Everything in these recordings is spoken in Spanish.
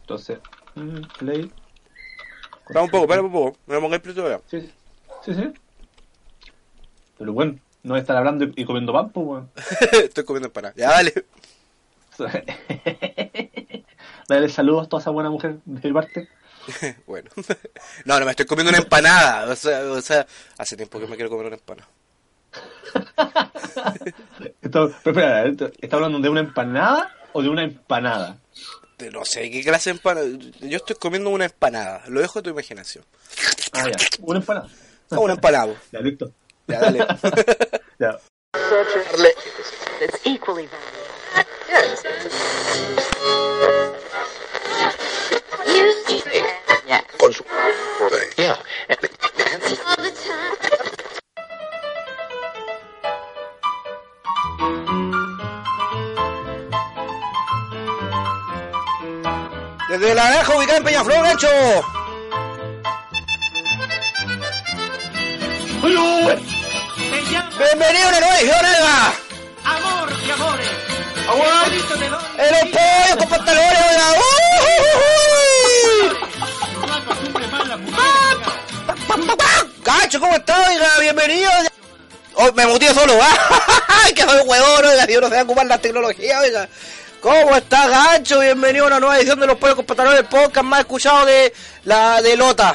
Entonces, mm, play. Espera un poco, espera un poco. Me lo plito ya. Sí, sí, sí. Pero bueno, no estar hablando y comiendo pan, pues, weón. Estoy comiendo empanada. Ya, dale. Dale saludos a toda esa buena mujer de parte. bueno. No, no, me estoy comiendo una empanada. O sea, o sea, hace tiempo que me quiero comer una empanada. Esto, pero espera, ¿esto- ¿está hablando de una empanada o de una empanada? De No sé qué clase de empanada. Yo estoy comiendo una empanada. Lo dejo a tu imaginación. Ah, ya, una empanada. O un empanado. Ya, listo. Ya, dale. Ya. Valuable. Yeah. Desde la granja ubicada en Peñaflor, Gancho. Bienvenido a una nueva edición, Eva. Amor y amores. En los pollos con pantalones, oiga. Cacho, ¿cómo estás, oiga? Bienvenido. Oh, me motivo solo, ¿ah? ¡Ay, que soy huevón, oiga! Yo no sé ocupar la tecnología, oiga. ¿Cómo está, Gancho? Bienvenido a una nueva edición de Los Pollos con Pantalones, el podcast más escuchado de la de Lota.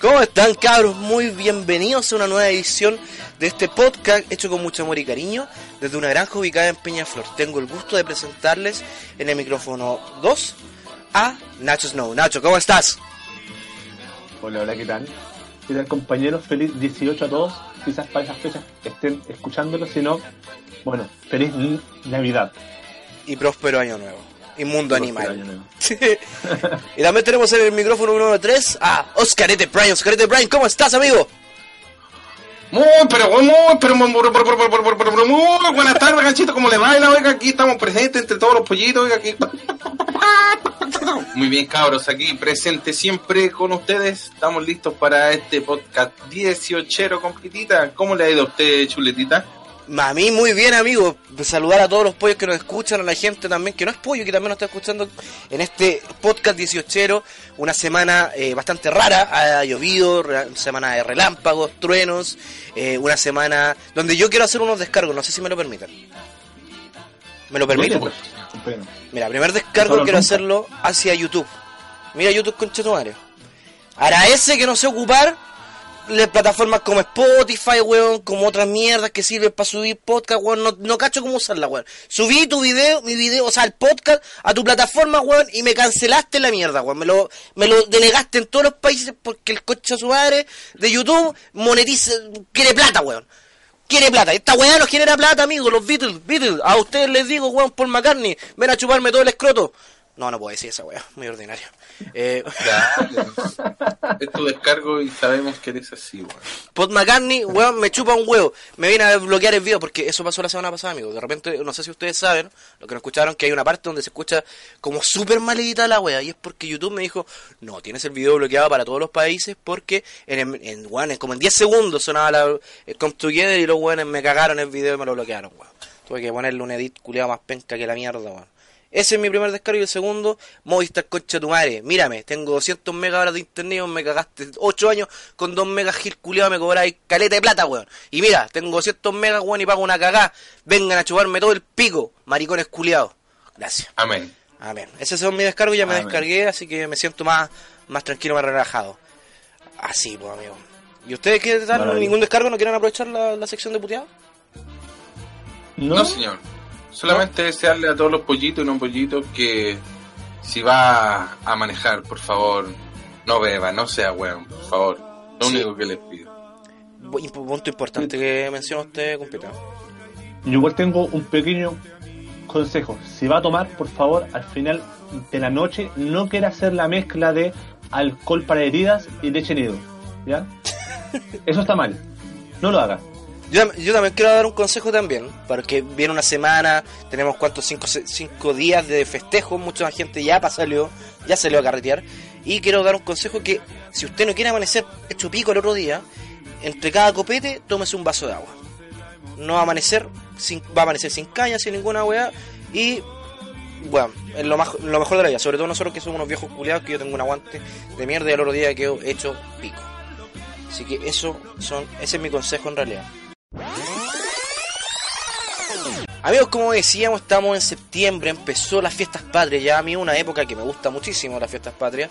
¿Cómo están, cabros? Muy bienvenidos a una nueva edición de este podcast hecho con mucho amor y cariño desde una granja ubicada en Peñaflor. Tengo el gusto de presentarles en el micrófono 2 a Nacho Snow. Nacho, ¿cómo estás? Hola, hola, ¿qué tal? ¿Qué tal, compañeros? Feliz 18 a todos. Quizás para esas fechas estén escuchándolo, si no, bueno, feliz Navidad. Y próspero año nuevo. Y mundo animal. y también tenemos en el micrófono número 3 a Oscarete Bryan. Oscarete Bryan, ¿cómo estás, amigo? Muy, pero muy, pero muy, pero muy, buenas tardes, ganchito, ¿cómo le baila? Oiga, aquí estamos presentes entre todos los pollitos, oiga, aquí. Muy bien, cabros, aquí presente siempre con ustedes. Estamos listos para este podcast 18 completita. ¿Cómo le ha ido a usted, chuletita? A mí muy bien, amigo. Saludar a todos los pollos que nos escuchan, a la gente también que no es pollo, que también nos está escuchando en este podcast 18. Una semana eh, bastante rara, ha llovido, semana de relámpagos, truenos, eh, una semana donde yo quiero hacer unos descargos, no sé si me lo permiten. ¿Me lo permiten? Pues. Mira, primer descargo quiero nunca. hacerlo hacia YouTube. Mira YouTube con Chetumario. Ahora ese que no sé ocupar, plataformas como Spotify, weón, como otras mierdas que sirven para subir podcast, weón, no, no cacho cómo usarla, weón. Subí tu video, mi video, o sea, el podcast a tu plataforma, weón, y me cancelaste la mierda, weón. Me lo, me lo denegaste en todos los países porque el coche a su madre de YouTube monetiza, quiere plata, weón. Quiere plata. Esta weá no genera plata, amigo. Los Beatles, Beatles. A ustedes les digo, weón, Paul McCartney. Ven a chuparme todo el escroto. No, no puedo decir esa weá. Muy ordinario. Eh, Es tu descargo y sabemos que eres así, weón. Paul McCartney, weón, me chupa un huevo. Me viene a bloquear el video porque eso pasó la semana pasada, amigo. De repente, no sé si ustedes saben, lo que no escucharon, que hay una parte donde se escucha como súper mal editada la wea. Y es porque YouTube me dijo, no, tienes el video bloqueado para todos los países porque en, en, en, weón, en como en 10 segundos sonaba la, el Come Together y los weones me cagaron el video y me lo bloquearon, weón. Tuve que ponerle un edit culiado más penca que la mierda, weón. Ese es mi primer descargo y el segundo, Movistar concha tu madre. Mírame, tengo 200 megas horas de internet, me cagaste 8 años con 2 megas gil culiado, me cobráis caleta de plata, weón. Y mira, tengo 200 megas, weón, y pago una cagá. Vengan a chuparme todo el pico, maricones culiados. Gracias. Amén. Amén. Ese son mis descargos, ya me Amén. descargué, así que me siento más, más tranquilo, más relajado. Así, pues, amigo. ¿Y ustedes qué tal? Maravilla. ¿Ningún descargo? ¿No quieren aprovechar la, la sección de puteado? No, No, señor. Solamente desearle a todos los pollitos y no pollitos que si va a manejar, por favor, no beba, no sea weón, por favor. Lo Sí. único que les pido. Bu- Punto importante que menciona usted, compita. Yo igual tengo un pequeño consejo, si va a tomar, por favor, al final de la noche, no quiera hacer la mezcla de alcohol para heridas y leche nido. ¿Ya? Eso está mal. No lo haga. Yo, yo también quiero dar un consejo también, porque viene una semana, tenemos cuántos, cinco, cinco días de festejo, mucha gente ya salió, ya salió a carretear, y quiero dar un consejo que si usted no quiere amanecer hecho pico el otro día, entre cada copete tómese un vaso de agua. No va a amanecer sin, va a amanecer sin caña, sin ninguna weá, y bueno, es lo, más, lo mejor de la vida, sobre todo nosotros que somos unos viejos culiados, que yo tengo un aguante de mierda y el otro día quedo hecho pico. Así que eso son, ese es mi consejo en realidad. Amigos, como decíamos, estamos en septiembre, empezó las fiestas patrias, ya a mí una época que me gusta muchísimo las fiestas patrias,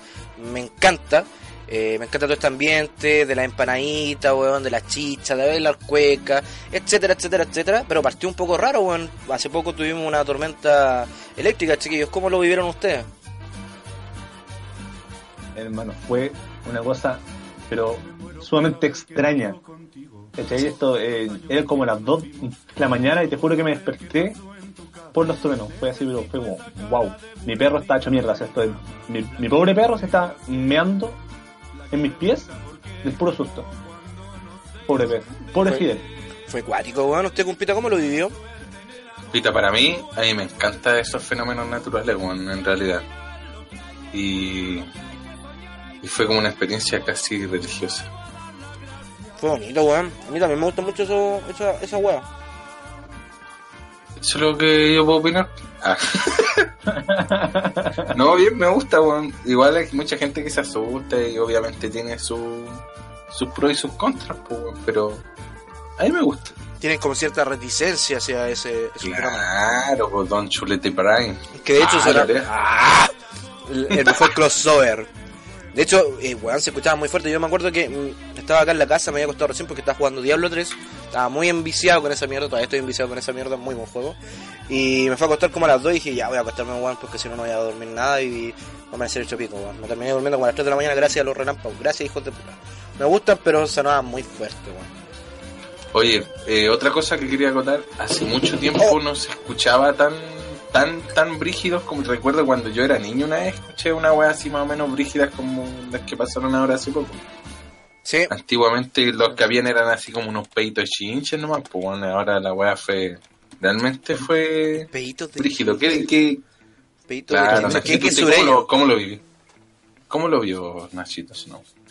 me encanta, eh, me encanta todo este ambiente de la empanadita, weón, de la chicha, de la cueca, etcétera, etcétera, etcétera, pero partió un poco raro, weón, hace poco tuvimos una tormenta eléctrica, chiquillos, ¿cómo lo vivieron ustedes? hermano, fue una cosa, pero sumamente extraña. ¿Cachai? Esto eh, era como las 2 de la mañana y te juro que me desperté por los truenos. Fue así, pero fue como, wow. Mi perro está hecho mierda. o sea, esto es- mi, mi pobre perro se está meando en mis pies del puro susto. Pobre perro. Pobre Fue- Fidel. Fue cuático, weón, ¿usted, compita, cómo lo vivió? Pita, para mí, a mí me encantan esos fenómenos naturales, weón, en realidad. Y, y fue como una experiencia casi religiosa. Fue bonito, weón, a mí también me gusta mucho eso, esa, esa weá. Eso es lo que yo puedo opinar. Ah. no, bien, me gusta, weón. Igual hay mucha gente que se asusta y obviamente tiene su, sus pros y sus contras, pues, weón, pero a mí me gusta. Tienen como cierta reticencia hacia ese. Claro, pues Don Chulete Prime. Que de hecho Ah, será. ¡Ah! el, el mejor crossover. De hecho, eh, weón, se escuchaba muy fuerte. Yo me acuerdo que mm, estaba acá en la casa, me había costado recién porque estaba jugando Diablo 3. Estaba muy enviciado con esa mierda, todavía estoy enviciado con esa mierda, muy buen juego. Y me fue a acostar como a las 2 y dije, ya voy a acostarme, weón, porque si no, no voy a dormir nada y vamos a hacer hecho pico, weón. Me terminé durmiendo como a las 3 de la mañana gracias a los relámpagos. Gracias, hijos de puta. Me gustan, pero sonaban muy fuerte, weón. Oye, eh, otra cosa que quería acotar, hace mucho tiempo no se escuchaba tan tan tan brígidos como recuerdo cuando yo era niño una vez escuché una wea así más o menos brígidas como las que pasaron ahora hace poco. Sí, Antiguamente los que habían eran así como unos peitos chinches nomás, pues bueno, ahora la wea fue realmente fue peitos de. brígido. ¿Qué, qué, Peitos claro, de. ¿Qué, Nachito, qué ¿usted ¿cómo, lo, ¿Cómo lo vivió? ¿Cómo lo vio Nachito?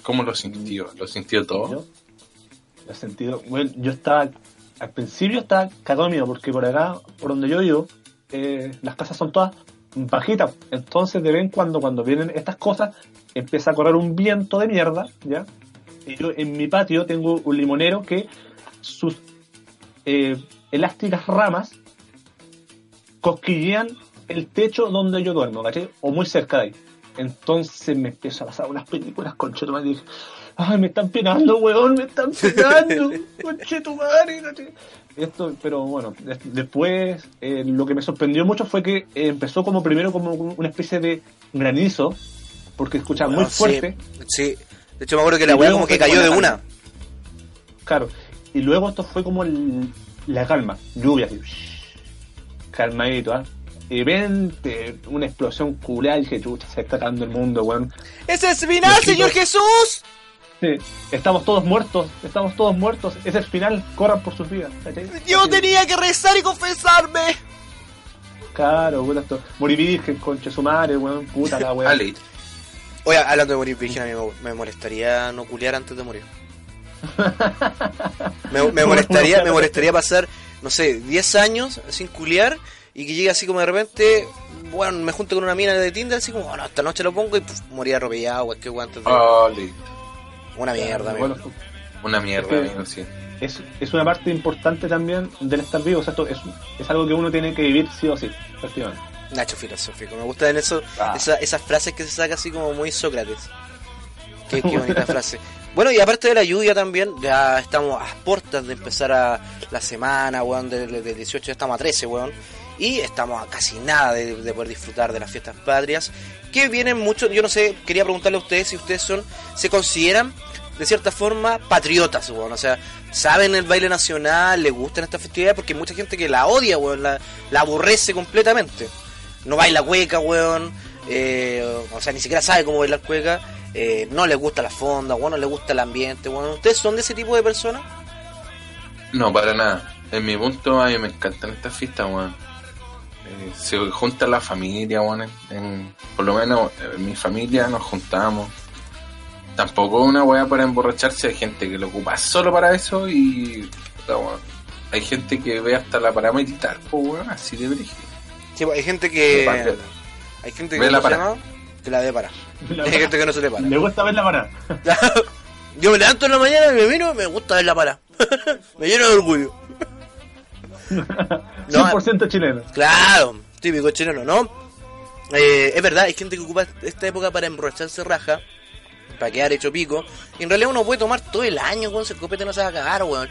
¿Cómo lo sintió? ¿Lo sintió todo? Yo, lo he sentido. Bueno, yo estaba. Al principio estaba cagado porque por acá, por donde yo vivo, eh, las casas son todas bajitas. Entonces, de vez en cuando, cuando vienen estas cosas, empieza a correr un viento de mierda, ¿ya? Y yo en mi patio tengo un limonero que sus eh, elásticas ramas cosquillean el techo donde yo duermo, ¿cachai? O muy cerca de ahí. Entonces me empiezo a pasar unas películas con y dije, ay, me están penando, weón, me están penando, conchetumare, ¿cachai? Esto, pero bueno, des- después eh, lo que me sorprendió mucho fue que eh, empezó como primero como una especie de granizo, porque escuchaba muy Weón, sí, fuerte, Sí, de hecho me acuerdo que la Y weá como que cayó de una. claro, y luego esto fue como el- la calma, lluvia, así, calmadito, ¿ah? Y de repente, una explosión y dije, chucha, se está acabando el mundo, weón. ¡Ese es final, Los Señor chicos- Jesús! Sí, estamos todos muertos, estamos todos muertos, es el final, corran por sus vidas. ¿cachai? Yo tenía que rezar y confesarme. Claro, puta, esto. Morí virgen, conche su madre, weón, puta la weón. Oye, hablando de morir virgen, a mí me, me molestaría no culiar antes de morir. Me, me molestaría, me molestaría pasar, no sé, 10 años sin culiar y que llegue así como de repente, bueno, me junto con una mina de Tinder, así como, bueno, esta noche lo pongo y puf, morir atropellado, cualquier weón antes de... Ale. Una mierda, amigo. Bueno, Una mierda, Es que- amigo, sí. es, es una parte importante también del estar vivo, o sea, esto es, es algo que uno tiene que vivir sí o sí, efectivamente. Nacho filosófico, me gustan eso, Ah. esa- esas frases que se saca así como muy Sócrates. Qué, qué bonita frase. Bueno, y aparte de la lluvia también, ya estamos a puertas de empezar a la semana, weón, del, del 18 ya estamos a 13, weón. Y estamos a casi nada de, de poder disfrutar de las fiestas patrias. Que vienen mucho, yo no sé, quería preguntarle a ustedes si ustedes son, se consideran de cierta forma, patriotas, weón. O sea, saben el baile nacional, les gustan estas festividades, porque hay mucha gente que la odia, weón, la, la aborrece completamente. No baila cueca, weón. eh, o sea, ni siquiera sabe cómo bailar cueca. eh, no les gusta la fonda, weón, no les gusta el ambiente, weón. ¿Ustedes son de ese tipo de personas? No, para nada. En mi punto, a mí me encantan estas fiestas, weón. Eh, se junta la familia, weón. en- por lo menos en mi familia nos juntamos. Tampoco una weá para emborracharse. Hay gente que lo ocupa solo para eso y. puta, Hay gente que ve hasta la para meditar, pues, weón, así de brígido. Sí, pues, hay gente que. Hay gente que Ve la ¿cómo se para. llama? que la de para. La Hay gente que no se le para. Me gusta ver la parada. Yo me levanto en la mañana y me miro y me gusta ver la para. me lleno de orgullo. 100% chileno. Claro, típico chileno, ¿no? Eh, es verdad, hay gente que ocupa esta época para emborracharse raja, para quedar hecho pico. Y en realidad uno puede tomar todo el año, weón, si el copete no se va a cagar, weón.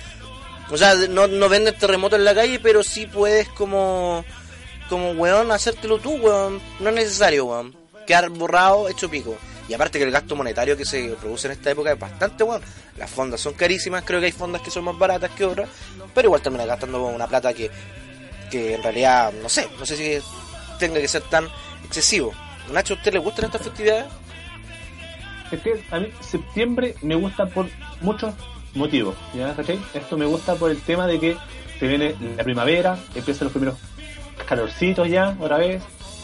O sea, no, no venden terremoto en la calle, pero sí puedes como, como, weón, hacértelo tú, weón. No es necesario, weón. Quedar borrado, hecho pico. Y aparte que el gasto monetario que se produce en esta época es bastante bueno. Las fondas son carísimas, creo que hay fondas que son más baratas que otras, pero igual termina gastando una plata que, que en realidad, no sé, no sé si tenga que ser tan excesivo. Nacho, ¿a usted le gustan estas festividades? Es que a mí septiembre me gusta por muchos motivos, ¿ya? ¿cachai? Esto me gusta por el tema de que se viene la primavera, empiezan los primeros calorcitos ya, otra vez,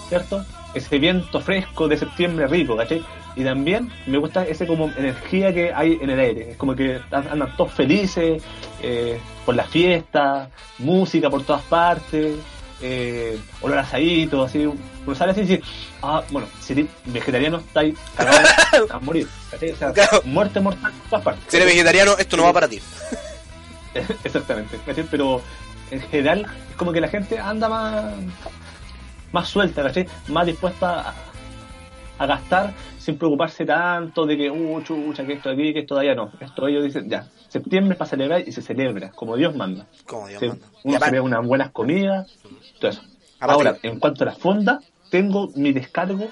¿cierto? Ese viento fresco de septiembre rico, ¿cachai? Y también me gusta ese como energía que hay en el aire, es como que andan todos felices, eh, por la fiesta, música por todas partes, eh, olor asadito, así, uno sale así y dice, ah, bueno, si eres vegetariano estáis cagados a morir, ¿cachai? O sea, Claro. muerte mortal por todas partes. Si eres vegetariano, esto no va para ti. Exactamente, ¿cachai? Pero en general es como que la gente anda más más suelta, ¿cachai? Más dispuesta a, a gastar sin preocuparse tanto de que, uh, chucha, que esto de aquí, que esto de allá, no. Esto ellos dicen, ya, septiembre es para celebrar y se celebra, como Dios manda. Como Dios Se- manda. Uno se ve unas buenas comidas, todo eso. Aparte- Ahora, en cuanto a la fonda, tengo mi descargo,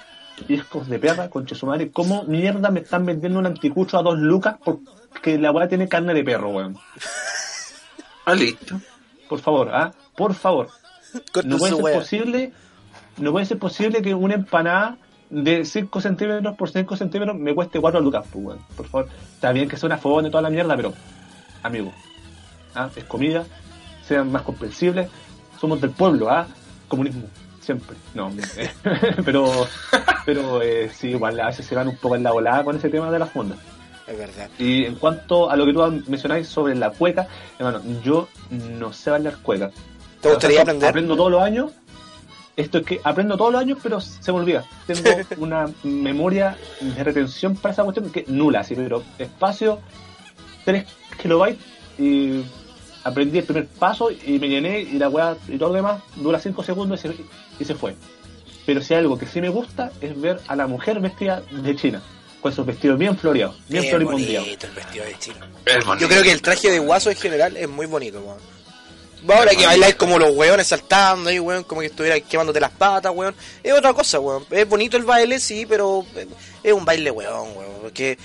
hijos de perra, concha su madre, ¿cómo mierda me están vendiendo un anticucho a dos lucas porque la weá tiene carne de perro, weón? Ah, listo. Por favor, ¿ah? Por favor. No puede ser posible, no puede ser posible que una empanada de 5 centímetros por 5 centímetros me cueste 4 lucas, pues, weón. Por favor. Está bien que sea una fogón de toda la mierda, pero, amigo, ¿ah? es comida, sean más comprensibles. Somos del pueblo, ¿ah? Comunismo, siempre. No, pero, pero eh, sí, igual a veces se van un poco en la volada con ese tema de las fondas. Es verdad. Y en cuanto a lo que tú mencionáis sobre la cueca, hermano, yo no sé bailar cueca. ¿Te gustaría O sea, aprender? Aprendo todos los años. Esto es que aprendo todos los años, pero se me olvida. Tengo una memoria de retención para esa cuestión que es nula, sí, pero espacio 3 kilobytes y aprendí el primer paso y me llené y la weá y todo lo demás dura 5 segundos y se, y se fue. Pero si hay algo que sí me gusta es ver a la mujer vestida de China, con esos vestidos bien floreados, bien el vestido de. Es bonito. Yo creo que el traje de guaso en general es muy bonito, weón. Ahora que bailáis como los weones saltando ahí, weón, como que estuvierais quemándote las patas, weón. Es otra cosa, weón. Es bonito el baile, sí, pero eh, es un baile, weón, weón. Porque,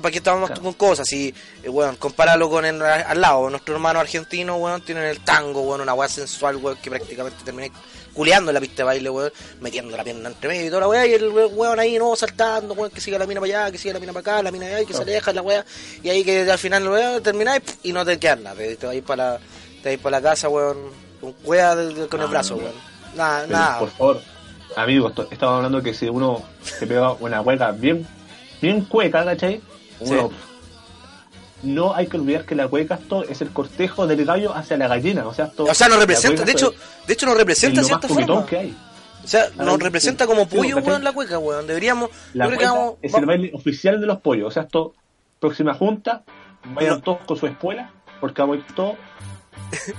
¿para qué estamos Claro. con cosas? Si, eh, weón, compáralo con el, al lado. Nuestro hermano argentino, weón, tienen el tango, weón, una weá sensual, weón, que prácticamente terminé culeando en la pista de baile, weón, metiendo la pierna entre medio y toda la weá, y el weón ahí, no, saltando, weón, que siga la mina para allá, que siga la mina para acá, la mina allá, y que se aleja la weá, y ahí que al final, weón, termináis pf, y no te quedas nada, te, te vas para la, te vas para la casa, weón, con weá con el No, brazo, weón. Nada, nada. Por favor, amigos, estamos hablando que si uno se pega una cueca bien, bien cueca, ¿cachai? Uno, no hay que olvidar que la cueca esto es el cortejo del gallo hacia la gallina, o sea, esto, O sea, la representa, de hecho, de hecho es, representa cierta forma. que hay. O sea, nos representa sí, como pollo, weón, la cueca, weón. Deberíamos, La cueca vamos, es el baile oficial de los pollos, o sea, esto, próxima junta, vayan No. todos con su espuela, porque vamos a ir todos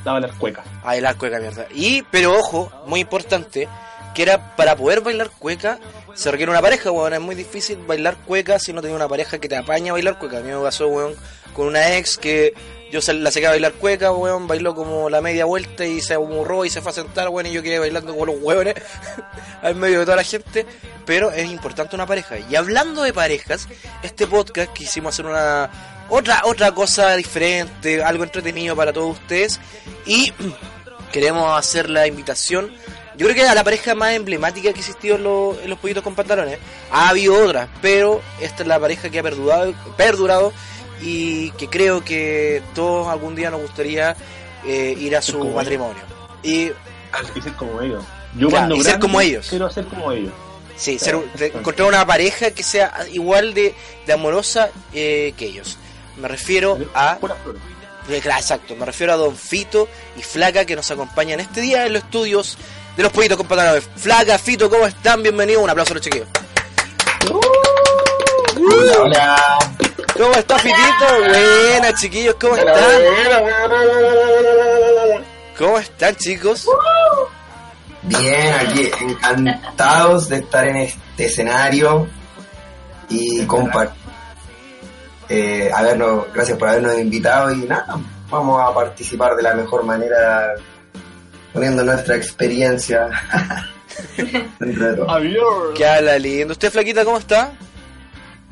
a bailar cueca. a bailar cueca, mierda. Y, pero ojo, muy importante, que era para poder bailar cueca, se requiere una pareja, weón. Es muy difícil bailar cueca si no tenés una pareja que te apaña a bailar cueca. A mí me pasó, weón, con una ex que yo la saqué a bailar cueca, weón, bailó como la media vuelta y se amurró y se fue a sentar, weón, y yo quedé bailando como los hueones al medio de toda la gente. pero es importante una pareja. Y hablando de parejas, este podcast quisimos hacer una otra otra cosa diferente, algo entretenido para todos ustedes y queremos hacer la invitación. Yo creo que a la pareja más emblemática que ha existido en, los- en los pollitos con pantalones. Ha habido otras, pero esta es la pareja que ha perdurado, perdurado y que creo que todos algún día nos gustaría eh, ir a su matrimonio. Y Y ser como ellos. Yo Claro, cuando y ser como ellos. Quiero ser como ellos. Sí, Claro, ser- encontrar una pareja que sea igual de, de amorosa eh, que ellos. Me refiero a... Eh, Exacto, me refiero a Don Fito y Flaca que nos acompañan este día en los estudios de los pollitos con. Flaca, Fito, ¿cómo están? Bienvenidos, un aplauso a los chiquillos. Hola, hola. ¿Cómo está Fitito? Buenas chiquillos, ¿cómo están? ¿Cómo están chicos? Bien, aquí encantados de estar en este escenario y compartir. Eh, habernos, gracias por habernos invitado y nada, vamos a participar de la mejor manera poniendo nuestra experiencia dentro de todo. ¿Qué habla lindo? ¿Usted Flaquita cómo está?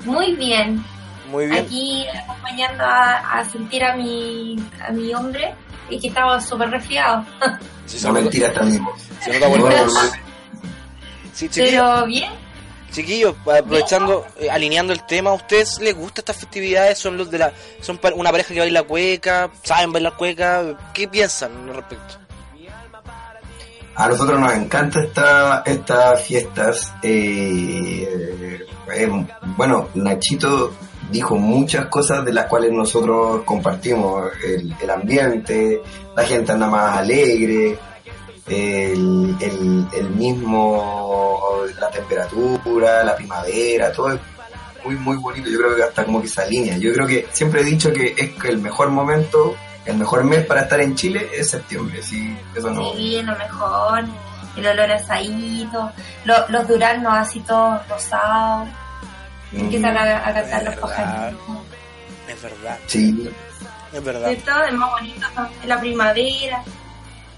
Muy bien. Muy bien. Aquí acompañando a, a sentir a mi, a mi hombre y que estaba súper resfriado. Sí, se No nota- mentira hasta mismo. se nota bueno. Sí. Pero bien, Chiquillos, aprovechando, eh, alineando el tema, ¿a ustedes les gustan estas festividades? ¿Son los de la, son una pareja que baila cueca? ¿Saben bailar cueca? ¿Qué piensan al respecto? A nosotros nos encantan esta, estas fiestas. eh, eh, bueno, Nachito dijo muchas cosas de las cuales nosotros compartimos. El, el ambiente, la gente anda más alegre, el, el, el mismo, la temperatura, la primavera, todo es muy, muy bonito. Yo creo que hasta como que se alinea. Yo creo que siempre he dicho que es que el mejor momento, el mejor mes para estar en Chile es septiembre. Sí, eso no. sí, lo mejor. El olor a asadito, lo- los duraznos así todos rosados. Mm, Empiezan a, a cantar los pajaritos. Es verdad, Sí, es verdad. ¿Cierto? Es más bonito en la primavera.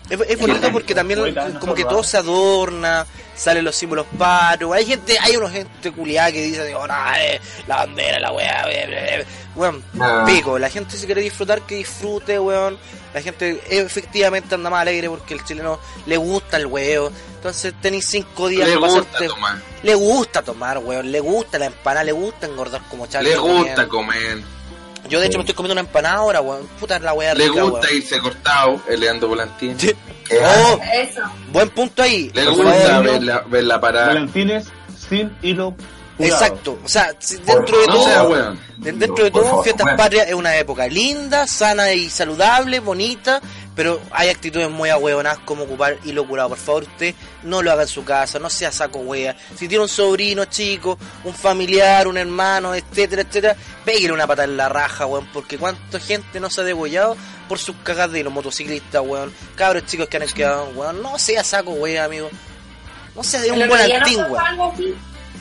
Es, es bonito porque también como que todo ¿ah? se adorna, salen los símbolos patrios. Hay gente, hay una gente culiada que dice, oh, no, eh, la bandera, la weá, eh, eh, eh". weón, Nah. pico. La gente si quiere disfrutar, que disfrute, weón. La gente efectivamente anda más alegre porque el chileno le gusta el huevo. Entonces tenéis cinco días Le para gusta hacerte- tomar. Le gusta tomar, weón. Le gusta la empanada, le gusta engordar como charla. Le gusta comer. Yo de hecho me estoy comiendo una empanada ahora, weón. Puta la weá Le rica, gusta weón. irse cortado, el Leandro Volantín. Sí. Eh, Oh, Eso. buen punto ahí. Le gusta ver la, ver la parada. Valentines sin hilo. Curado. Exacto, o sea, dentro de No todo, dentro de todo, favor, Fiestas bueno. Patrias es una época linda, sana y saludable, bonita, pero hay actitudes muy ahueonadas como ocupar hilo curado. Por favor, usted no lo haga en su casa, no sea saco wea. Si tiene un sobrino chico, un familiar, un hermano, etcétera, etcétera, pégale una pata en la raja, weón, porque cuánta gente no se ha degollado por sus cagas de los motociclistas, weón. Cabros chicos que han quedado, weón, no sea saco wea, amigo. No sea de un buen así.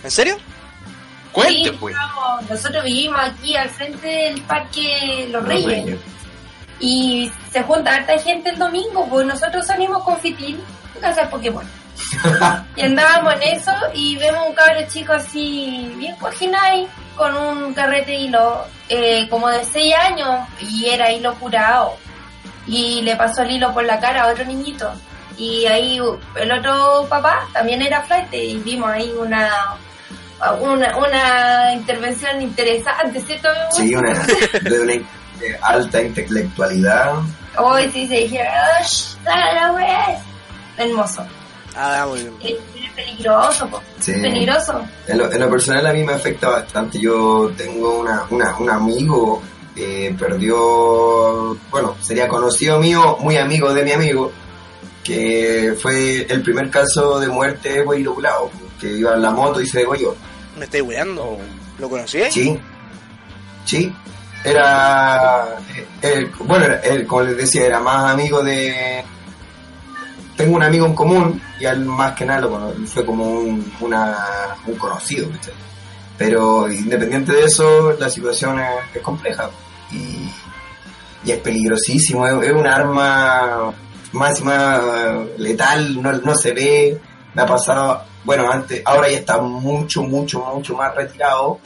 ¿En serio? Cuente, Sí, pues. nosotros vivimos aquí al frente del Parque Los Los Reyes. Y se junta harta gente el domingo, pues nosotros salimos con Fitil a cazar Pokémon. y andábamos en eso y vemos un cabro chico así, bien cojinay, con un carrete de hilo, eh, como de 6 años, y era hilo curado. Y le pasó el hilo por la cara a otro niñito. Y ahí el otro papá también era flight y vimos ahí una, una, una intervención interesante, ¿cierto? Sí, una, de una de alta intelectualidad. Hoy sí se dijeron, ¡Ush! ¡Dale la wea! Hermoso. Ah, muy bien. Es es peligroso, po. Sí. Es peligroso. En lo, en lo personal a mí me afecta bastante. Yo tengo una, una, un amigo que perdió, bueno, sería conocido mío, muy amigo de mi amigo, que fue el primer caso de muerte por que iba en la moto y se degolló. Me estoy weando. ¿Lo conocí? Sí, sí. Era, eh, bueno, él, como les decía, era más amigo de... Tengo un amigo en común y él más que nada lo fue como un, una, un conocido, ¿viste? Pero independiente de eso, la situación es, es compleja y, y es peligrosísimo, es, es un arma más, más letal, no, no se ve, me ha pasado, bueno, antes, ahora ya está mucho, mucho, mucho más retirado,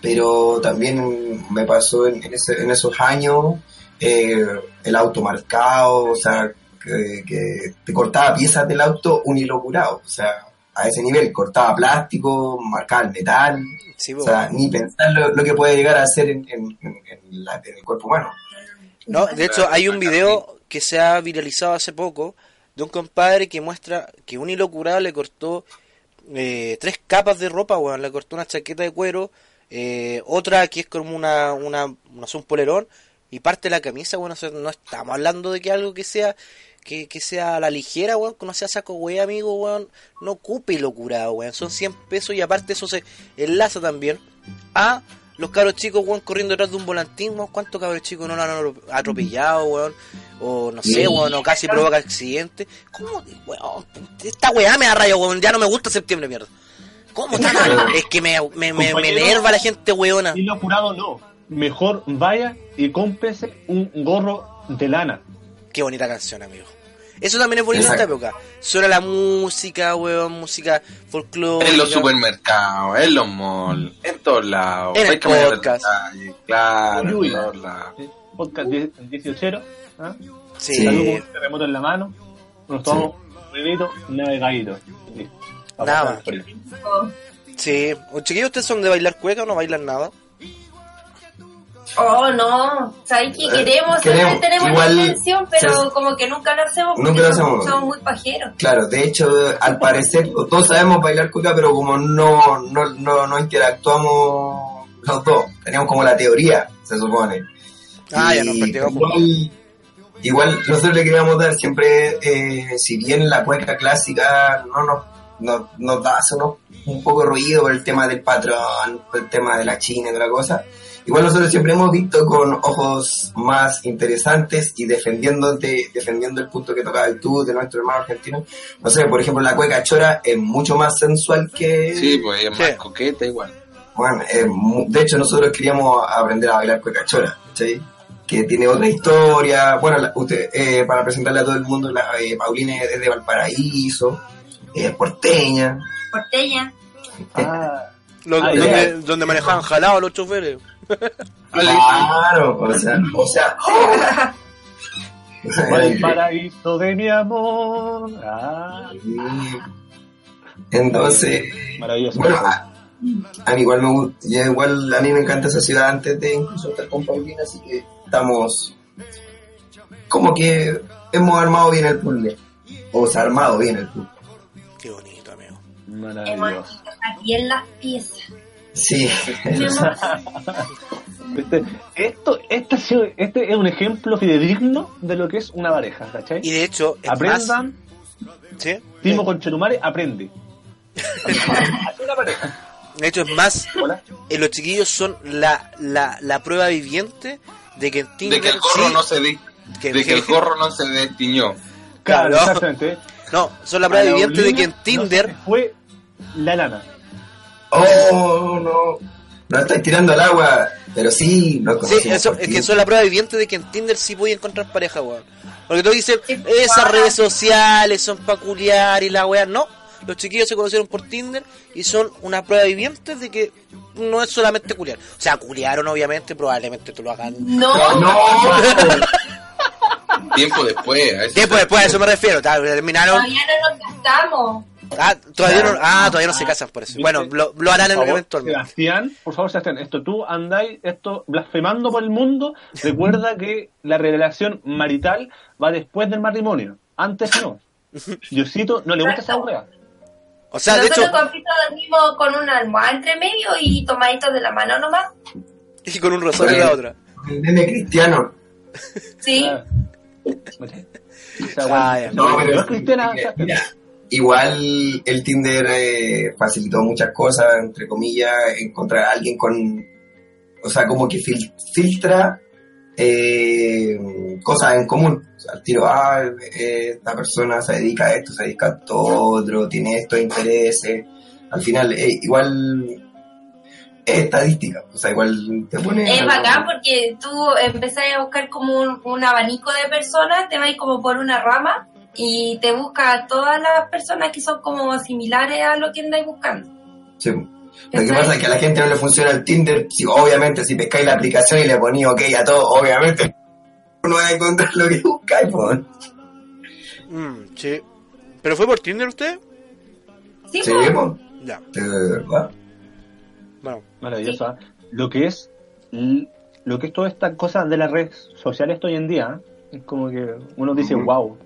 pero también me pasó en, en ese- en esos años eh, el auto marcado, o sea, que, que te cortaba piezas del auto un hilo curado, o sea, a ese nivel, cortaba plástico, marcaba el metal, Sí, o sea, ni pensar lo, lo que puede llegar a hacer en, en- en- en la- en el cuerpo humano. No, de hecho hay un video que se ha viralizado hace poco de un compadre que muestra que un hilo curado le cortó eh, tres capas de ropa, weón, le cortó una chaqueta de cuero, eh, otra que es como una, una, un polerón y parte de la camisa, bueno, no estamos hablando de que algo que sea que, que sea a la ligera, weón, que no sea saco weón, amigo, weón, no ocupe hilo curado, weón, son 100 pesos y aparte eso se enlaza también a los cabros chicos, weón, corriendo detrás de un volantín, weón, ¿cuántos cabros chicos no lo han atropellado, weón? O no sé, weón, o casi provoca accidente. ¿Cómo, weón? Esta weá me da rayo, weón, ya no me gusta septiembre, mierda. ¿Cómo tan Es que me, me, me, me enerva la gente, weona. Y lo curado no. Mejor vaya y cómprese un gorro de lana. Qué bonita canción, amigo. Eso también es bonito en esta época. Suena la música, weón, música folclórica. En los supermercados, en los malls, en todos lados. En el podcast. detalles, Claro, en todos lados. ¿sí? Podcast 10 18 ¿ah? Sí. Sí. Salud con un terremoto en la mano. Nos tomamos un vinito navegadito. Listo. A Nada más. Sí. Chiquillos, ¿ustedes son de bailar cueca o no bailan nada? Oh, no. ¿Sabes qué Eh, queremos? tenemos igual, la intención, pero como que nunca lo hacemos porque Nunca lo somos, hacemos. somos muy pajeros. Claro, de hecho, al parecer, todos sabemos bailar cueca, pero como no, no, no, no interactuamos los dos, teníamos como la teoría, se supone. Ah, ya nos practicamos. igual, igual nosotros le queríamos dar siempre, eh, si bien la cueca clásica no nos, nos, nos da hace unos- un poco de ruido por el tema del patrón, por el tema de la china y de la cosa, igual nosotros siempre hemos visto con ojos más interesantes y defendiéndote, defendiendo el punto que tocaba el tú de nuestro hermano argentino. No sé, por ejemplo, la cueca chora es mucho más sensual que... Sí, pues es Sí. más coqueta igual. Bueno, eh, de hecho nosotros queríamos aprender a bailar cueca chora, ¿cachai? Que tiene otra historia. Bueno, la- usted, eh, para presentarle a todo el mundo, la, eh, Paulina es de Valparaíso, es porteña. Porteña. Ah, Lo- Ah, donde, donde manejaban jalado los choferes. Claro, o sea, o sea... Valparaíso de mi amor. Ah, Entonces, maravilloso. bueno, a, a mí igual me gusta, ya igual a mí me encanta esa ciudad antes de incluso estar con Paulina, así que estamos como que hemos armado bien el puzzle, o se ha armado bien el puzzle. Qué bonito, amigo. Hemos Maravilloso. aquí en las piezas. Sí, Este, esto, este, ha sido- este es un ejemplo fidedigno de lo que es una pareja, ¿cachai? Y de hecho, Aprendan, más- ¿sí? Timo con Chetumare, aprende. Una pareja. De hecho, es más, Hola. eh, los chiquillos son la, la, la prueba viviente de que en Tinder De que el gorro sí- no se di- que- de que el gorro no se destiñó. Claro, Claro. exactamente. No, son la prueba viviente de que en Tinder fue la lana. Oh, no. No estáis tirando al agua. Pero sí, lo Sí, eso, es que son la prueba viviente de que en Tinder sí voy a encontrar pareja, weón. Porque tú dices, Sí, esas redes sociales son peculiares y la weá, no. Los chiquillos se conocieron por Tinder y son una prueba viviente de que no es solamente culiar. O sea, culiaron obviamente, probablemente te lo hagan. No, No, Tiempo después. a eso Tiempo después, a eso me refiero. Terminaron. todavía no nos gastamos. Ah, todavía no, ah, todavía no se casan por eso. Bueno, lo, lo harán favor, eventualmente. Sebastián, por favor, Sebastián, esto tú andáis esto blasfemando por el mundo. Recuerda que la revelación marital va después del matrimonio. Antes no. Diosito no le gusta esa hueá. O sea, de Nosotros hecho, con Pito dormimos con una almohada entre medio y tomaditos de la mano nomás. y con un rosario en la otra. el nene cristiano. Sí. Ah. Esa Ah, esa No, pero no es es cristiana. mira, igual el Tinder eh, facilitó muchas cosas, entre comillas, encontrar a alguien con, o sea, como que fil- filtra eh, cosas en común. O sea, al tiro, ah, eh, esta persona se dedica a esto, se dedica a esto otro, tiene estos intereses. Al final, eh, igual es estadística, o sea, igual te pone... Es bacán porque tú empezás a buscar como un, un abanico de personas, te vas como por una rama y te busca a todas las personas que son como similares a lo que andáis buscando. Sí. Lo que pasa es que a la gente no le funciona el Tinder. Si, obviamente, si pescáis la aplicación y le ponéis OK a todo, obviamente no va a encontrar lo que buscáis, po. Mm, sí. ¿Pero fue por Tinder usted? Sí, Sí, po. po. Ya. De verdad. Bueno, Maravilloso. ¿ah? Lo que es lo que es toda esta cosa de las redes sociales hoy en día, ¿eh? es como que uno dice, wow.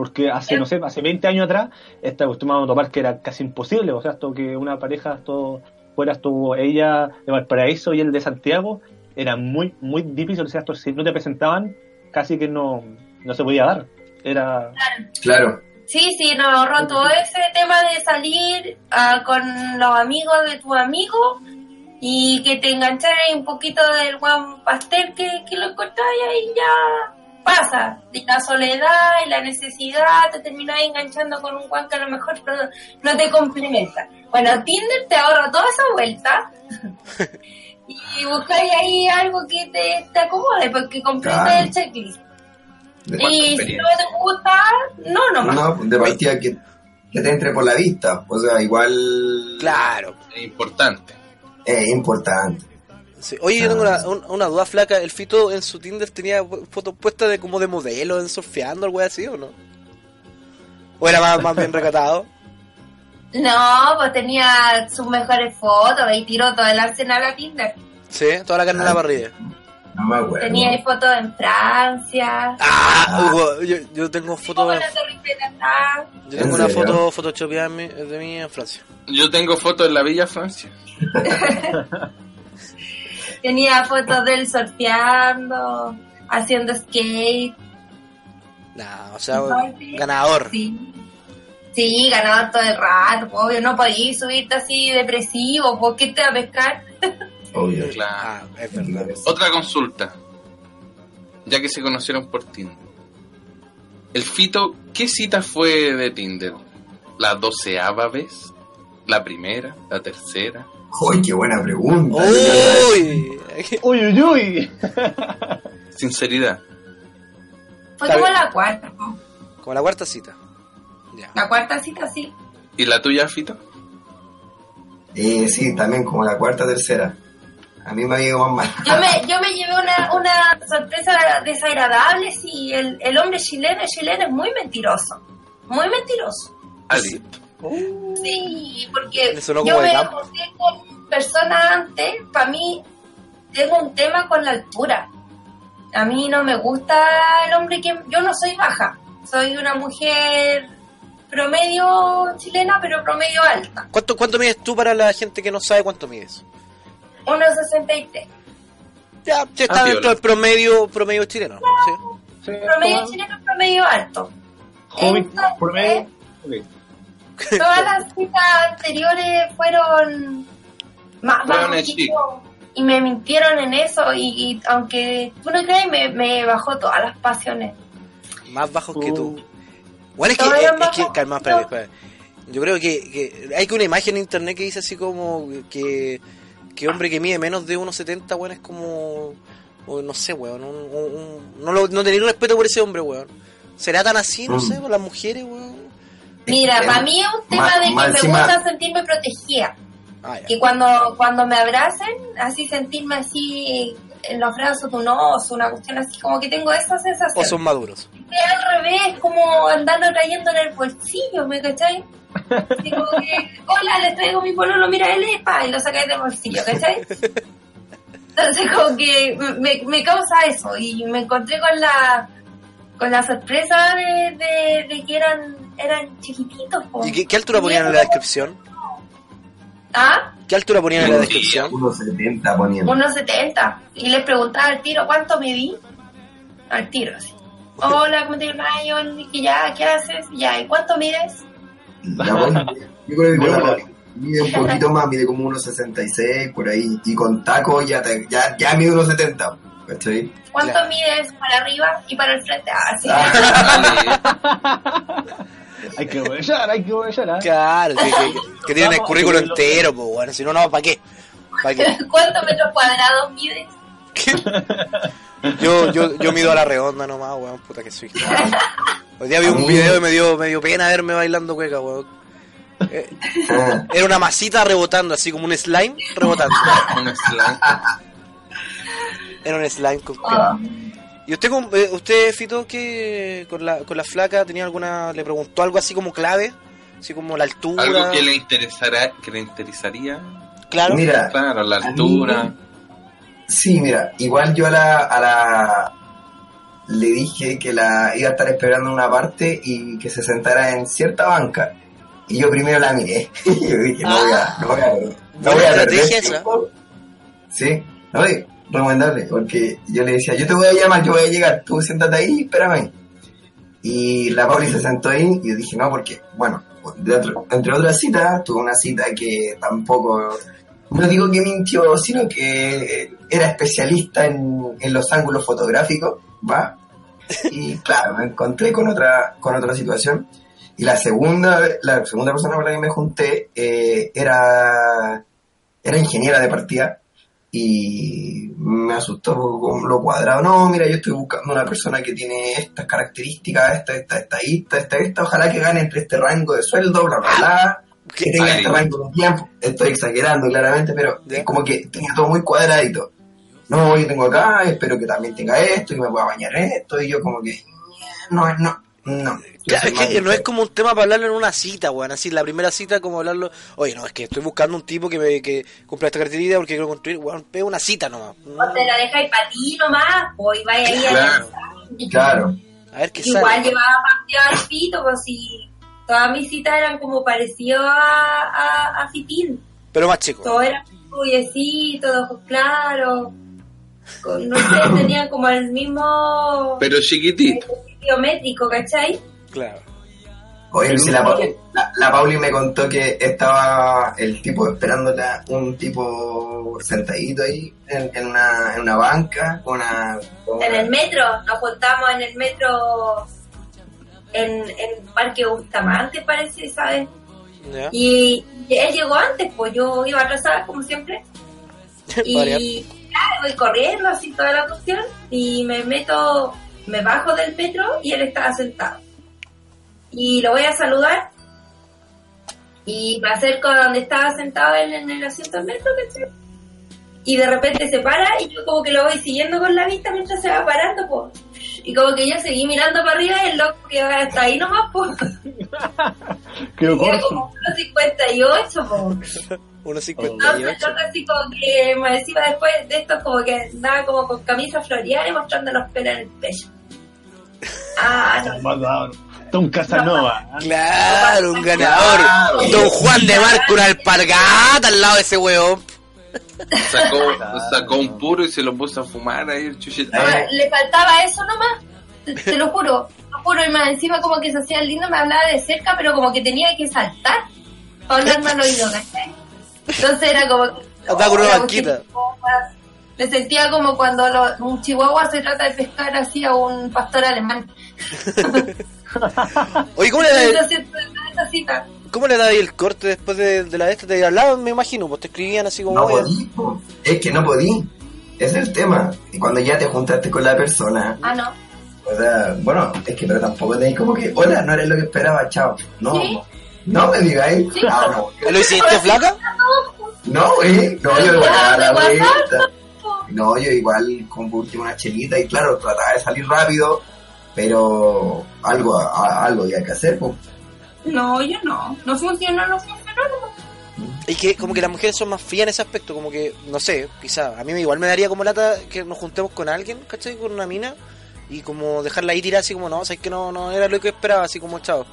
Porque hace, no sé, hace 20 años atrás, esta cuestión vamos a topar que era casi imposible. O sea, esto que una pareja esto, fuera esto, ella de Valparaíso y él de Santiago, era muy, muy difícil. O sea, esto, si no te presentaban, casi que no, no se podía dar. Era. Claro. Sí, sí, nos ahorró todo ese tema de salir ah, con los amigos de tu amigo y que te engancharas un poquito del buen pastel que, que lo encontráis ahí ya pasa. Y la soledad y la necesidad te terminas enganchando con un guan que a lo mejor no, no te complementa. Bueno, Tinder te ahorra toda esa vuelta y buscáis ahí algo que te, te acomode porque complete Claro. el checklist. Y si no te gusta, no, nomás. No, de partida que, que te entre por la vista. O sea, igual claro. Es importante. es importante. Sí. Oye, yo tengo una, un- una duda flaca. ¿El Fito en su Tinder tenía fotos puestas de como de modelo, en surfeando, algo así o no? ¿O era más, más bien recatado? No, pues tenía sus mejores fotos y tiró todo el arsenal a Tinder. Sí, toda la carne en la parrilla. No me acuerdo. Tenía ahí fotos en Francia. Ah, Hugo, yo, yo tengo fotos. acá. Yo tengo ¿En una serio? foto photoshopeada en mi- de mí en Francia. Yo tengo fotos en la Villa Francia. Tenía fotos de él surfeando, haciendo skate. Nah, o sea, ganador. Sí. Sí, ganador todo el rato, obvio. No podías subirte así depresivo, ¿por qué te va a pescar? Obvio. Claro. Ah, es verdad. Otra consulta. Ya que se conocieron por Tinder. El Fito, ¿qué cita fue de Tinder? ¿La doceava vez? ¿La primera? ¿La tercera? Uy, qué buena pregunta. Uy, ¡Uy, uy, uy! Sinceridad. Fue como la cuarta. como la cuarta cita. Ya. La cuarta cita, sí. ¿Y la tuya, Fito? Eh, sí, también como la cuarta tercera. A mí me ha ido más mal. Yo me, yo me llevé una, una sorpresa desagradable, sí. El, el hombre chileno, el chileno es muy mentiroso. Muy mentiroso. Sí, porque Le sonó yo me junté con personas antes, para mí tengo un tema con la altura. A mí no me gusta el hombre que... Yo no soy baja, soy una mujer promedio chilena, pero promedio alta. ¿Cuánto, ¿Cuánto mides tú para la gente que no sabe cuánto mides? 1,63. Ya, ya está Ah, dentro del promedio, promedio chileno. ¿sí? Sí, Promedio chileno, promedio alto. Joven, Entonces, promedio. Todas las citas anteriores fueron más Fueron. Y me mintieron en eso. Y, y aunque tú no creas, me, me bajó todas las pasiones. Más bajos que tú. Uh. Bueno, es que, es, es que calma, que espérate, yo. espérate. Yo creo que, que hay que una imagen en internet que dice así como que, que hombre que mide menos de 1,70, weón, es como... o no sé, weón. un- un- un- no, lo- no tenía respeto por ese hombre, weón. ¿Será tan así, no Mm. sé, por las mujeres, weón? Mira, Eh, para mí es un tema de que me encima- gusta sentirme protegida. Ah. Que cuando, cuando me abracen, así sentirme así en los brazos de un oso, una cuestión así, como que tengo esa O sensación. son maduros. Es al revés, como andando trayendo en el bolsillo, ¿me cachai? Así como que, hola, les traigo mi pololo, mira, él es pa, y lo sacáis del bolsillo, ¿cachai? Entonces como que me, me causa eso, y me encontré con la con la sorpresa de, de, de que eran eran chiquititos. po. ¿Y qué, qué altura ponían en la descripción? ¿Ah? ¿Qué altura ponían en la descripción? Unos 70 poniendo. Unos 70. Y les preguntaba al tiro, ¿cuánto medí? Al tiro, así. Hola, ¿cómo te llamas? Yo, que ya, ¿qué haces? Ya, ¿y cuánto mides? La yo creo que la mide un poquito más, mide como unos 66 por ahí. Y con taco ya, te- ya, ya mide unos 70. ¿Cachai? ¿Cuánto Claro. mides para arriba y para el frente? Ah, sí. Hay que aprovechar, hay que aprovechar. ¿ah? Claro, que, que, que tienen el currículo lo- entero, pues bueno, si no, no, ¿para qué? ¿Para qué? ¿Cuántos metros cuadrados mides? Yo, yo, yo mido a la redonda nomás, weón, puta que soy. Hoy día vi un video y me dio, me dio pena verme bailando cueca, weón. Eh, Era una masita rebotando, así como un slime rebotando. Un slang. Era un slime con Ah. ¿Y usted, con- eh, usted Fito, que con la, con la flaca tenía alguna, le preguntó algo así como clave? Así como la altura. Algo que le interesará, que le interesaría. Claro. Mira, Claro, la mí- altura. Sí, mira, igual yo a la, a la le dije que la iba a estar esperando en una parte y que se sentara en cierta banca. Y yo primero la miré. y yo dije, no voy a, no voy a, no voy Buena a perder estrategia esa. tiempo. Sí, no, recomendable, porque yo le decía, yo te voy a llamar, yo voy a llegar, tú siéntate ahí, espérame. Y la Pauli se sentó ahí y yo dije, no, porque, bueno, otro- entre otras citas, tuve una cita que tampoco, no digo que mintió, sino que era especialista en, en los ángulos fotográficos, ¿va? Y claro, me encontré con otra, con otra situación. Y la segunda, la segunda persona con la que me junté eh, era, era ingeniera de partida y me asustó con lo cuadrado. No, mira, yo estoy buscando una persona que tiene estas características, esta, esta, esta, esta, esta, esta, ojalá que gane entre este rango de sueldo, bla, bla, bla, que tenga este rango de tiempo. Estoy exagerando claramente, pero es como que tenía todo muy cuadradito. No, yo tengo acá, espero que también tenga esto, y me pueda bañar esto, y yo como que, no, no, no. Claro, es que no es como un tema para hablarlo en una cita, weón. Así, la primera cita, como hablarlo. Oye, no, es que estoy buscando un tipo que me que cumpla esta característica porque quiero construir. Weón, pega una cita nomás. O te la dejáis para ti nomás, pues, y vaya ahí a Claro. Claro. A ver qué Igual sale. llevaba partido al pito, pues si todas mis citas eran como parecido a, a. Pero más chico. Todo era rubiecito, de ojos claros. Con, no sé, tenían como el mismo Pero chiquitito. biométrico, ¿cachai? Claro. Oye, si la, Pauli, la, la Pauli me contó que estaba el tipo esperándola, un tipo sentadito ahí en, en una, en una banca, con una... con En una- el metro, nos juntamos en el metro en, en Parque Bustamante, parece, ¿sabes? Y él llegó antes, pues yo iba atrasada como siempre. Y claro, voy corriendo así toda la cuestión y me meto, me bajo del metro y él estaba sentado. Y lo voy a saludar y me acerco a donde estaba sentado él en el asiento del metro, ¿cachai? Y de repente se para y yo como que lo voy siguiendo con la vista mientras se va parando, pues. Y como que yo seguí mirando para arriba y el loco que va hasta ahí nomás, pues. Era corto. como 1.58, pues. Unos No, pero 58. loco así como que me encima después de esto como que andaba como con camisa floreada y mostrando los pelos en el pecho. Ah, no. Don Casanova. Claro, un ganador. Don Juan de Marco, una alpargata al lado de ese weón. Sacó, sacó un puro y se lo puso a fumar ahí el chuchito. Ah, le faltaba eso nomás. Te, te lo juro, te lo juro. Y más encima como que se hacía lindo, me hablaba de cerca, pero como que tenía que saltar para hablarme al oído, ¿cachai? Entonces era como... Andaba con una Hola, banquita. Me sentía como cuando lo- un chihuahua se trata de pescar así a un pastor alemán. Oye, ¿cómo le da cita. cómo le da ahí el corte después de, de la de esta? Te hablaban, me imagino, pues te escribían así como. No podí, po. es que no podí. Ese es el tema. Y cuando ya te juntaste con la persona, Ah, no. o sea, bueno, es que pero tampoco tenéis como que, hola, no eres lo que esperaba, chao. No, ¿Sí? no me digáis. Sí. Ah, no. ¿Lo hiciste flaca? No, güey, no, yo le voy a dar la ¿De WhatsApp? vuelta. No, yo igual con última una chelita y claro, trataba de salir rápido, pero algo, a- algo había que hacer, pues. No, yo no. No funcionó, no funcionó. no. Y que como que las mujeres son más frías en ese aspecto, como que, no sé, quizá, a mí igual me daría como lata que nos juntemos con alguien, ¿cachai? Con una mina, y como dejarla ahí tirada así como, no, sabes que no, no era lo que esperaba, así como, chao,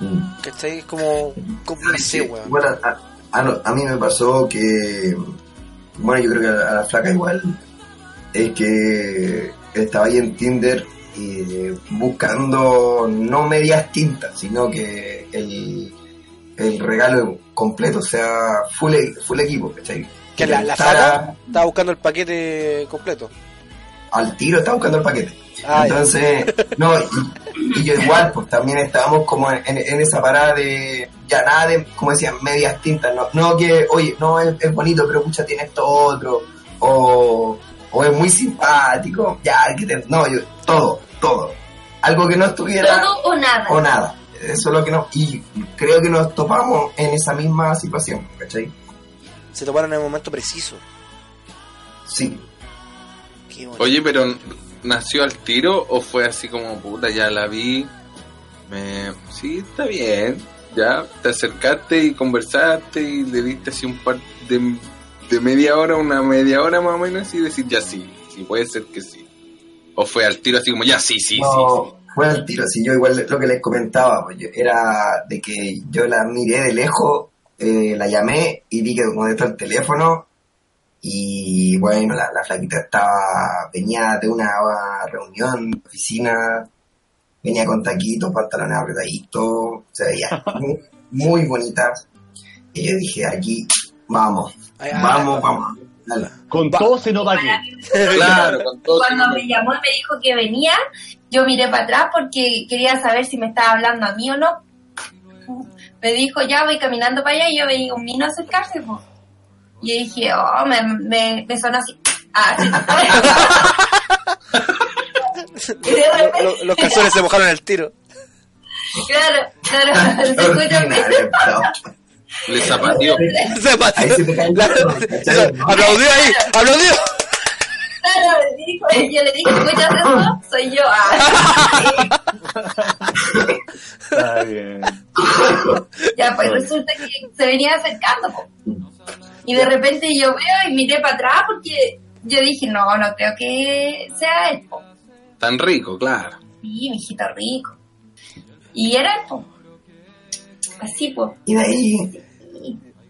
Mm. ¿cachai? Es como, como no sé, Sí, weón. Bueno, a, a a mí me pasó que, bueno, yo creo que a la, a la flaca igual, es que estaba ahí en Tinder y buscando no medias tintas, sino que el, el regalo completo, o sea, full, full equipo, ¿cachai? Que la, la Estaba- buscando el paquete completo. al tiro estaba buscando el paquete. Ah. Entonces, no, y, y yo igual, pues también estábamos como en, en esa parada de, ya nada de, como decían, medias tintas, no, no que, oye, no, es, es bonito, pero pucha, tiene esto otro, o, o es muy simpático, ya, que tener, no, yo, todo, todo. algo que no estuviera Todo o nada. o nada. Eso es lo que no. Y creo que nos topamos en esa misma situación, ¿cachai? Se toparon en el momento preciso. Sí. Oye, pero ¿nació al tiro o fue así como puta, ya la vi? Me... Sí, está bien. Ya te acercaste y conversaste y le diste así un par de, de media hora, una media hora más o menos y decir ya sí, sí, puede ser que sí. O fue al tiro así como ya sí, sí, sí, sí. fue al tiro. Si yo igual lo que les comentaba, pues yo- era de que yo la miré de lejos, eh, la llamé y vi que conectó el teléfono y bueno, la, la flaquita estaba, venía de una reunión, oficina, venía con taquitos, pantalones apretaditos, se veía muy, muy bonita. Y yo dije, aquí, vamos, Ay, ay, vamos, ay. vamos. dale. Con todo se nota aquí. Claro, con todo. Cuando me llamó y me dijo que venía, yo miré para atrás porque quería saber si me estaba hablando a mí o no. Me dijo, ya voy caminando para allá y yo veía un mino acercarse. po. Y yo dije, oh, me, me, me sonó así. Ah, sí. y de Lo- repente, lo- los calzones se mojaron al tiro. claro, claro, se Le zapateó. Ahí se te La-. Aplaudió ahí, aplaudió. Claro, dijo, yo le dije, ¿escuchas eso? Soy yo. Ah, Está bien. ya, pues resulta que se venía acercando. po. Y de repente yo veo y miré para atrás porque yo dije, no, no creo que sea él. po. Tan rico, claro. Sí, mijito rico. Y era él. po. Así, pues. Y de ahí,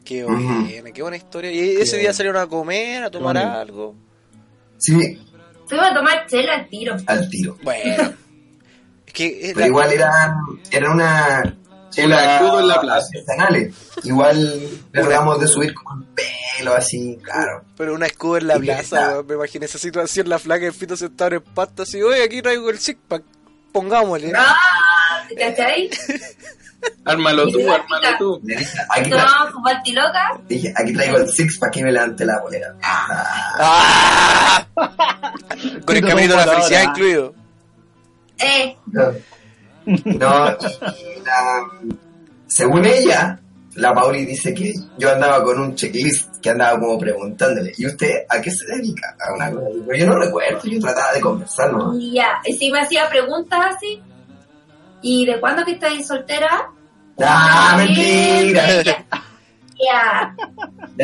Qué buena, qué buena historia. Y ese día salieron a comer, a tomar algo. sí, Fuimos a tomar chela al tiro. al tiro. Bueno. Es que es Pero igual era, era una Chela de crudo en la plaza. Igual le tratamos de subir como el pelo, así, claro. Pero una escudo en la Y plaza, me imaginé esa situación, la flaca el fito sentado en pasta así, oye, aquí traigo el six pack, pongámosle. ¡Ah! ¿Cachai? Ármalo tú, ármalo tú. Aquí, tra- Tomamos loca. dije, aquí traigo el six para que me levante la bolera. Ah, ¡Ah! Con el caminito de la felicidad incluido. Eh, no, No, y la- según ella, la Pauli dice que yo andaba con un checklist que andaba como preguntándole, ¿y usted a qué se dedica? A una cosa yo no recuerdo, yo trataba de conversar, ¿no? y ya. Y si me hacía preguntas así. ¿Y de cuándo que estáis soltera? ¡Ah, mentira! Ya.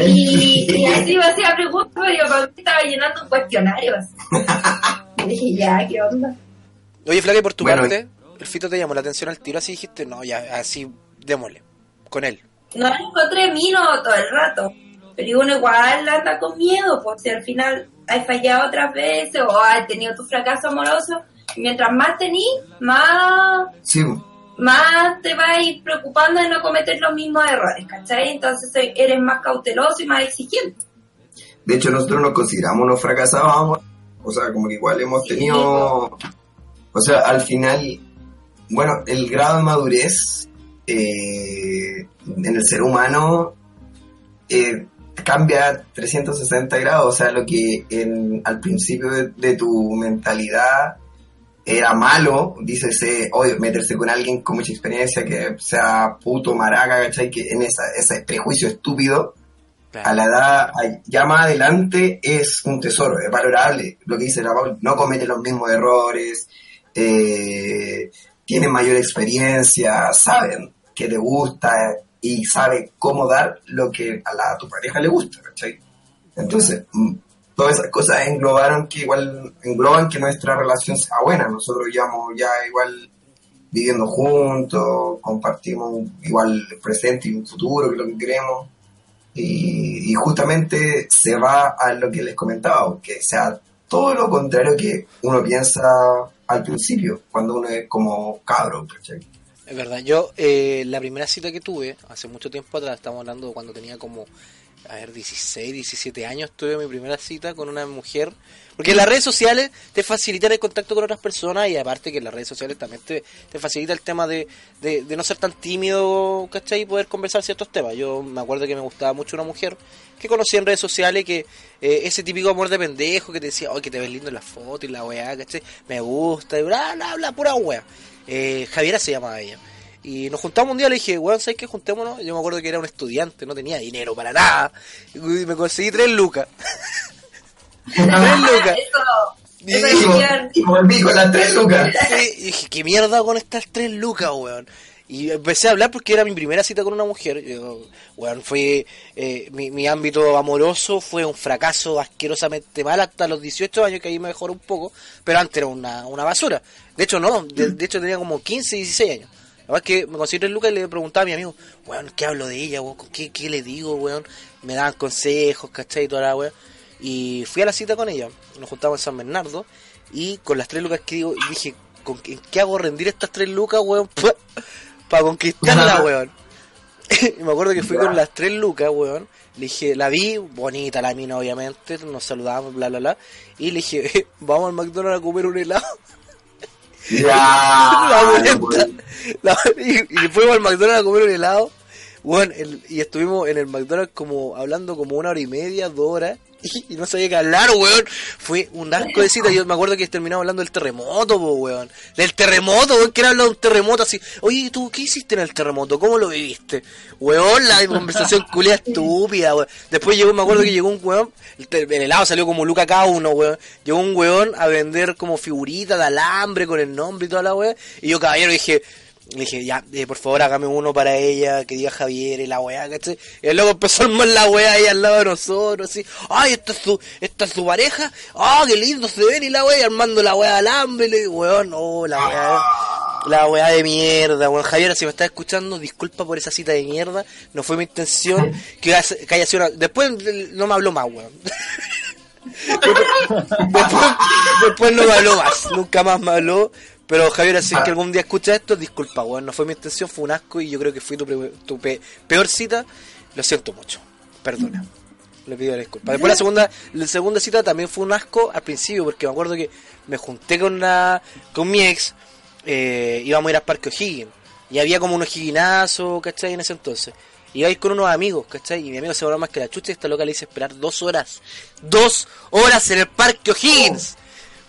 Y, y así me hacía preguntas, pero yo estaba llenando un cuestionario. así. Y dije, ya, ¿qué onda? Oye, flaca, y por tu Bueno, parte, el fito te llamó la atención al tiro, así dijiste, no, ya, así, démosle, con él. No encontré mino todo el rato. Pero uno igual anda con miedo, pues si al final has fallado otras veces o has tenido tu fracaso amoroso. Mientras más tenís, más, Sí, más te vas a ir preocupando de no cometer los mismos errores, ¿cachai? Entonces eres más cauteloso y más exigente. de hecho nosotros nos consideramos unos fracasados, o sea, como que igual hemos tenido, o sea, al final, bueno, el grado de madurez eh, en el ser humano eh, cambia 360 grados, o sea, lo que en, al principio de, de tu mentalidad era malo, dícese, oye, meterse con alguien con mucha experiencia, que sea puto, maraca, ¿cachai? Que en esa, ese prejuicio estúpido, a la edad ya más adelante es un tesoro, es valorable. Lo que dice la Paul, no comete los mismos errores, eh, tienen mayor experiencia, saben que te gusta y sabe cómo dar lo que a, la, a tu pareja le gusta, ¿cachai? Entonces, mm, todas esas cosas englobaron que igual, engloban que nuestra relación sea buena. Nosotros llevamos ya igual viviendo juntos, compartimos igual el presente y un futuro, que es lo que queremos. Y, justamente se va a lo que les comentaba, que sea todo lo contrario que uno piensa al principio, cuando uno es como cabro. Es verdad, yo eh, la primera cita que tuve, hace mucho tiempo atrás, estamos hablando cuando tenía como a ver, 16, 17 años tuve mi primera cita con una mujer. Porque las redes sociales te facilitan el contacto con otras personas y aparte que las redes sociales también te, te facilita el tema de, de, de no ser tan tímido, ¿cachai? Y poder conversar ciertos temas. Yo me acuerdo que me gustaba mucho una mujer que conocí en redes sociales que eh, ese típico amor de pendejo que te decía, oye, que te ves lindo en la foto y la weá, ¿cachai? Me gusta y bla, bla, bla, pura weá. Eh, Javiera se llamaba ella. Y nos juntamos un día, le dije, weón, ¿sabes qué? Juntémonos. Yo me acuerdo que era un estudiante, no tenía dinero para nada. Y me conseguí tres lucas. tres lucas. Eso, Y es bien. Y volví con las tres lucas. Y dije, ¿qué mierda con estas tres lucas, weón? Y empecé a hablar porque era mi primera cita con una mujer. Yo, weón, fue eh, mi, mi ámbito amoroso fue un fracaso asquerosamente mal hasta los 18 años, que ahí me mejoró un poco, pero antes era una, una basura. De hecho, no, de, de hecho tenía como 15, 16 años. Es que me conseguí tres lucas y le preguntaba a mi amigo, weón, ¿qué hablo de ella, weón? ¿Qué, qué le digo, weón? Me daban consejos, ¿cachai? Y toda la weón. Y fui a la cita con ella, nos juntamos en San Bernardo, y con las tres lucas que digo, dije, ¿con qué, qué hago rendir estas tres lucas, weón? Para conquistarla, weón. y me acuerdo que fui con las tres lucas, weón. Le dije, la vi, bonita la mina, obviamente, nos saludamos, bla, bla, bla. Y le dije, vamos al McDonald's a comer un helado. Ya. la vuelta. La- y, y fuimos al McDonald's a comer un helado. Bueno, el- y estuvimos en el McDonald's como hablando como una hora y media, dos horas. Y, no sabía qué hablar, weón. Fue un asco de cita. Yo me acuerdo que terminamos hablando del terremoto, po, weón. Del terremoto, weón. Que era hablar de un terremoto así. Oye, ¿tú qué hiciste en el terremoto? ¿Cómo lo viviste? Weón, la conversación culia estúpida, weón. Después llegó, me acuerdo que llegó un weón. El, el helado salió como Luca cada uno, weón. Llegó un weón a vender como figuritas de alambre con el nombre y toda la weón. Y yo, caballero, dije, le dije, ya, eh, por favor, hágame uno para ella, que diga Javier y la weá, ¿cachai? Y luego empezó armar la weá ahí al lado de nosotros, así, ay, esta es su, esta es su pareja, ah, qué lindo se ven y la weá, armando la weá de alambre, y le digo, weón, oh, la weá, la weá de mierda, weón. Javier, si me estás escuchando, disculpa por esa cita de mierda, no fue mi intención que, que haya sido una... Después no me habló más, weón. después, después no me habló más, nunca más me habló. Pero Javier, si es que algún día escuchas esto, disculpa, weón, no fue mi intención, fue un asco y yo creo que fui tu, pre- tu pe- peor cita. Lo siento mucho, perdona. Le pido disculpas. Después la segunda, la segunda cita también fue un asco al principio, porque me acuerdo que me junté con una, con mi ex, eh, íbamos a ir al Parque O'Higgins, y había como unos higuinazos, ¿cachai? En ese entonces. Iba a ir con unos amigos, ¿cachai? Y mi amigo se volvió más que la chucha y esta loca le hice esperar dos horas. ¡Dos horas en el Parque O'Higgins!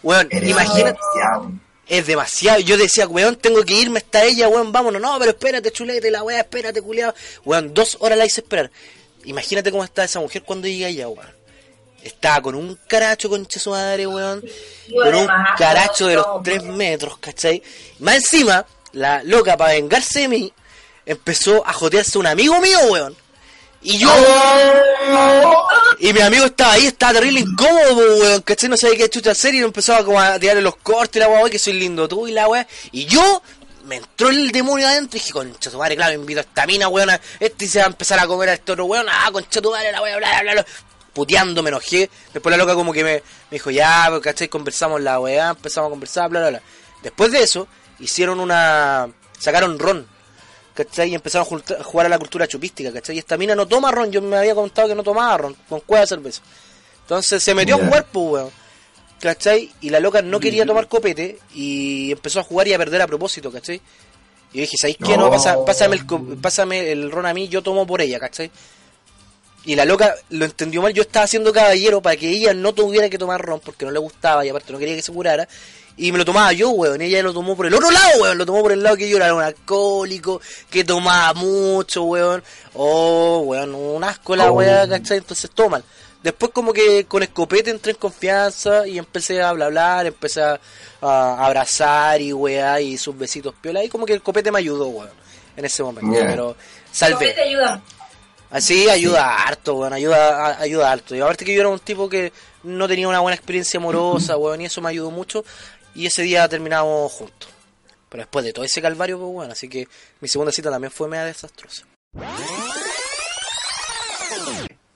Weón, Eres imagínate. demasiado. Es demasiado. Yo decía, weón, tengo que irme hasta ella, weón, vámonos. No, pero espérate, chulete, la weá, espérate, culiado. Weón, dos horas la hice esperar. Imagínate cómo está esa mujer cuando llega ella, weón. Estaba con un caracho, concha su madre, weón. Con un caracho de los tres metros, ¿cachai? Más encima, la loca, para vengarse de mí, empezó a jotearse un amigo mío, weón. Y yo... Y mi amigo estaba ahí, estaba terrible incómodo, weón, ¿cachai? No sabía qué chucha hacer y empezaba como a tirarle los cortes la weá, que soy lindo tú y la weá. Y yo, me entró el demonio adentro y dije, concha tu madre, claro, invito a esta mina, weón, este se va a empezar a comer a este otro weón, ah, concha tu madre, la bla, bla, bla, bla. Puteando, me enojé. Después la loca como que me, me dijo, ya, pues, ¿cachai? Conversamos la weá, empezamos a conversar, bla, bla, bla. Después de eso, hicieron una... sacaron ron. ¿Cachai? Y empezaron a a jugar a la cultura chupística, ¿cachai? Y esta mina no toma ron, yo me había contado que no tomaba ron, con cueva de cerveza. Entonces se metió a Ya. jugar, pues, weón. ¿Cachai? Y la loca no quería tomar copete y empezó a jugar y a perder a propósito, ¿cachai? Y yo dije, ¿sabéis qué? No, No. pasa, pásame, el, pásame el ron a mí, yo tomo por ella, ¿cachai? Y la loca lo entendió mal, yo estaba haciendo caballero para que ella no tuviera que tomar ron porque no le gustaba y aparte no quería que se curara. Y me lo tomaba yo, weón. Y ella lo tomó por el otro lado, weón. Lo tomó por el lado que yo era un alcohólico, que tomaba mucho, weón. Oh, weón, un asco la Oh. weá, ¿cachai? Entonces toman. Después como que con escopete entré en confianza y empecé a hablar, hablar, empecé a, a abrazar y weá y sus besitos piola. Y como que el copete me ayudó, weón, en ese momento. Yeah. Pero salvé. te ayuda. Así ayuda harto, weón, ayuda, a- ayuda harto. Y aparte que yo era un tipo que no tenía una buena experiencia amorosa, weón, y eso me ayudó mucho. Y ese día terminamos juntos. Pero después de todo ese calvario, pues bueno, así que mi segunda cita también fue media desastrosa.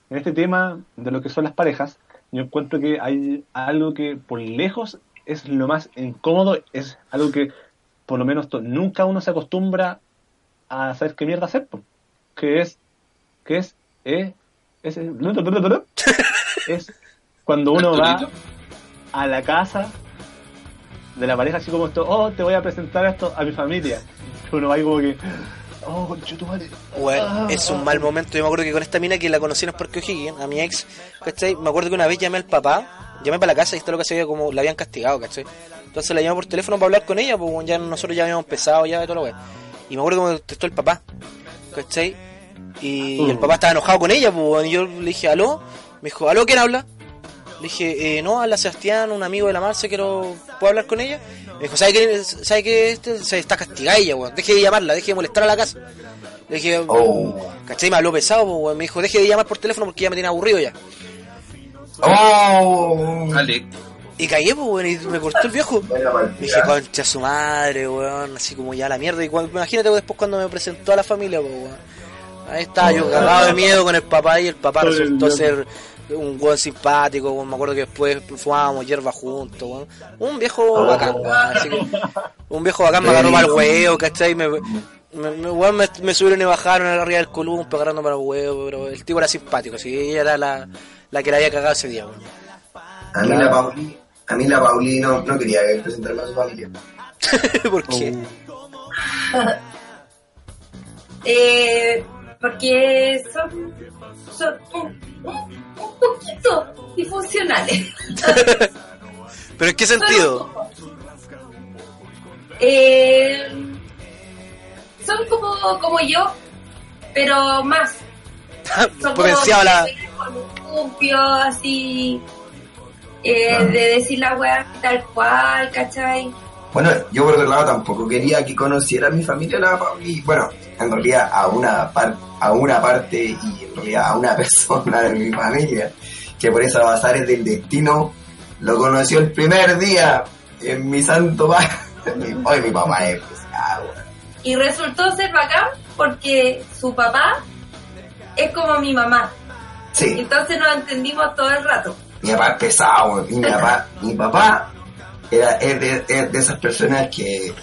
En este tema de lo que son las parejas, yo encuentro que hay algo que por lejos es lo más incómodo, es algo que por lo menos nunca uno se acostumbra a saber qué mierda hacer, que es, que es eh, Ese es cuando uno va a la casa de la pareja así como esto, oh, te voy a presentar esto a mi familia. Uno va ahí como que, oh, conchetumare. Weón, Ah. es un mal momento. Yo me acuerdo que con esta mina que la conocí en Parque O'Higgins, a mi ex, ¿cachai? Me acuerdo que una vez llamé al papá, llamé para la casa y esto lo que se veía como la habían castigado, ¿cachai? Entonces la llamé por teléfono para hablar con ella, pues ya nosotros ya habíamos empezado ya de todo lo weón. Y me acuerdo que me contestó el papá, ¿cachai? Y Uh. el papá estaba enojado con ella, pues y yo le dije, ¿aló? Me dijo, ¿aló? ¿Quién habla? Le dije, eh, no, habla Sebastián, un amigo de la Marce, quiero, ¿puedo hablar con ella? Me dijo, ¿sabe que, sabe que este, se está castigada ella, weón? Deje de llamarla, deje de molestar a la casa. Le dije, Oh. ¿cachai? Me habló pesado, pues, weón. Me dijo, deje de llamar por teléfono porque ya me tiene aburrido ya. ¡Oh! Dale. Y caí, pues, weón, y me cortó el viejo. Me dije, concha su madre, weón, así como ya la mierda. Y cuando, imagínate después cuando me presentó a la familia, pues, weón. Ahí estaba yo cagado de miedo con el papá y el papá resultó ser un weón simpático, weón. Me acuerdo que después fumábamos hierba juntos, weón. Un viejo bacán, weón. Así que, un viejo bacán me agarró para el huevo, ¿cachai? Me, me, me, weón, me, me subieron y bajaron arriba del columpio agarrando para el huevo, pero el tipo era simpático, así que ella era la, la que la había cagado ese día, weón. A mí la Pauli, a mí la Pauli no, no quería presentarme a su familia. ¿Por qué? Eh, porque son, son un, un- un poquito disfuncionales. ¿Pero en qué sentido? Eh, son como, como yo, pero más. Son Potenciaba la... columpio, así, eh, de decir la weá tal cual, ¿cachai? Bueno, yo por otro lado tampoco quería que conociera a mi familia la Pauli. Bueno, en realidad a una, par- a una parte y en realidad a una persona de mi familia que por esas bazares del destino lo conoció el primer día en mi santo padre. Hoy mi papá es pesado, weón. Y resultó ser bacán porque su papá es como mi mamá. Sí, Entonces nos entendimos todo el rato. mi papá es pesado, mi papá, mi papá era, es, de, es de esas personas que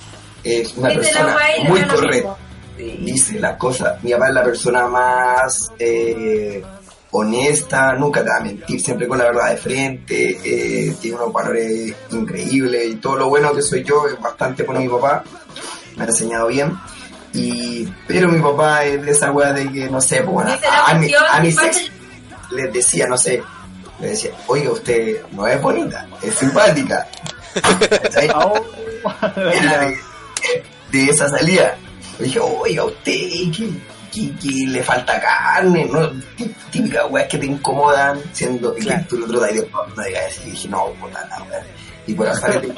es una persona muy correcta. Sí. dice las cosas. Mi papá es la persona más eh, honesta, nunca te va a mentir, siempre con la verdad de frente, eh, tiene unos valores increíbles y todo lo bueno que soy yo es bastante por mi papá, me ha enseñado bien. Y, pero mi papá es de esa weá de que, no sé, pues, la a, mi, a mis pasa- ex les decía, no sé, le decía, oiga, usted no es bonita, es simpática. Oh, de, de esa salida. Le dije, oiga, usted, que, que, que le falta carne, ¿no? Tí- Típica weá que te incomodan, siendo y Claro. que tú lo tratas y después no digas eso. Y dije, no, puta la weá. Y por azar te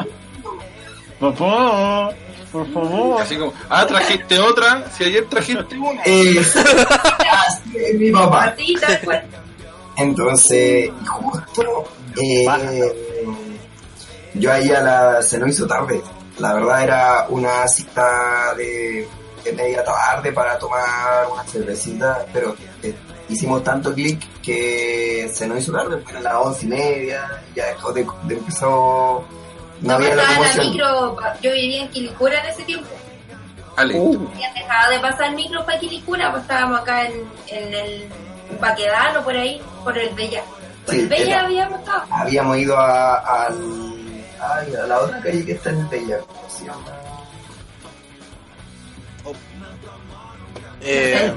Papá, por favor. Así como, ah, trajiste otra, si ayer trajiste una. es, así es mi papá. Entonces, justo, eh, yo ahí a la, se nos hizo tarde. La verdad era una cita de, de media tarde para tomar una cervecita, pero eh, hicimos tanto clic que se nos hizo tarde, fueron las once y media, ya dejó de, de empezó, no había la micro, yo vivía en Quilicura en ese tiempo. Ale. Uh, Habían dejado de pasar micro para Quilicura, pues estábamos acá en, en el Baquedano, por ahí, por el Bella. Por Sí, el Bella era- habíamos estado. Habíamos ido a, al, ay, a la otra calle que está en Bella, ¿cómo se llama? Eh,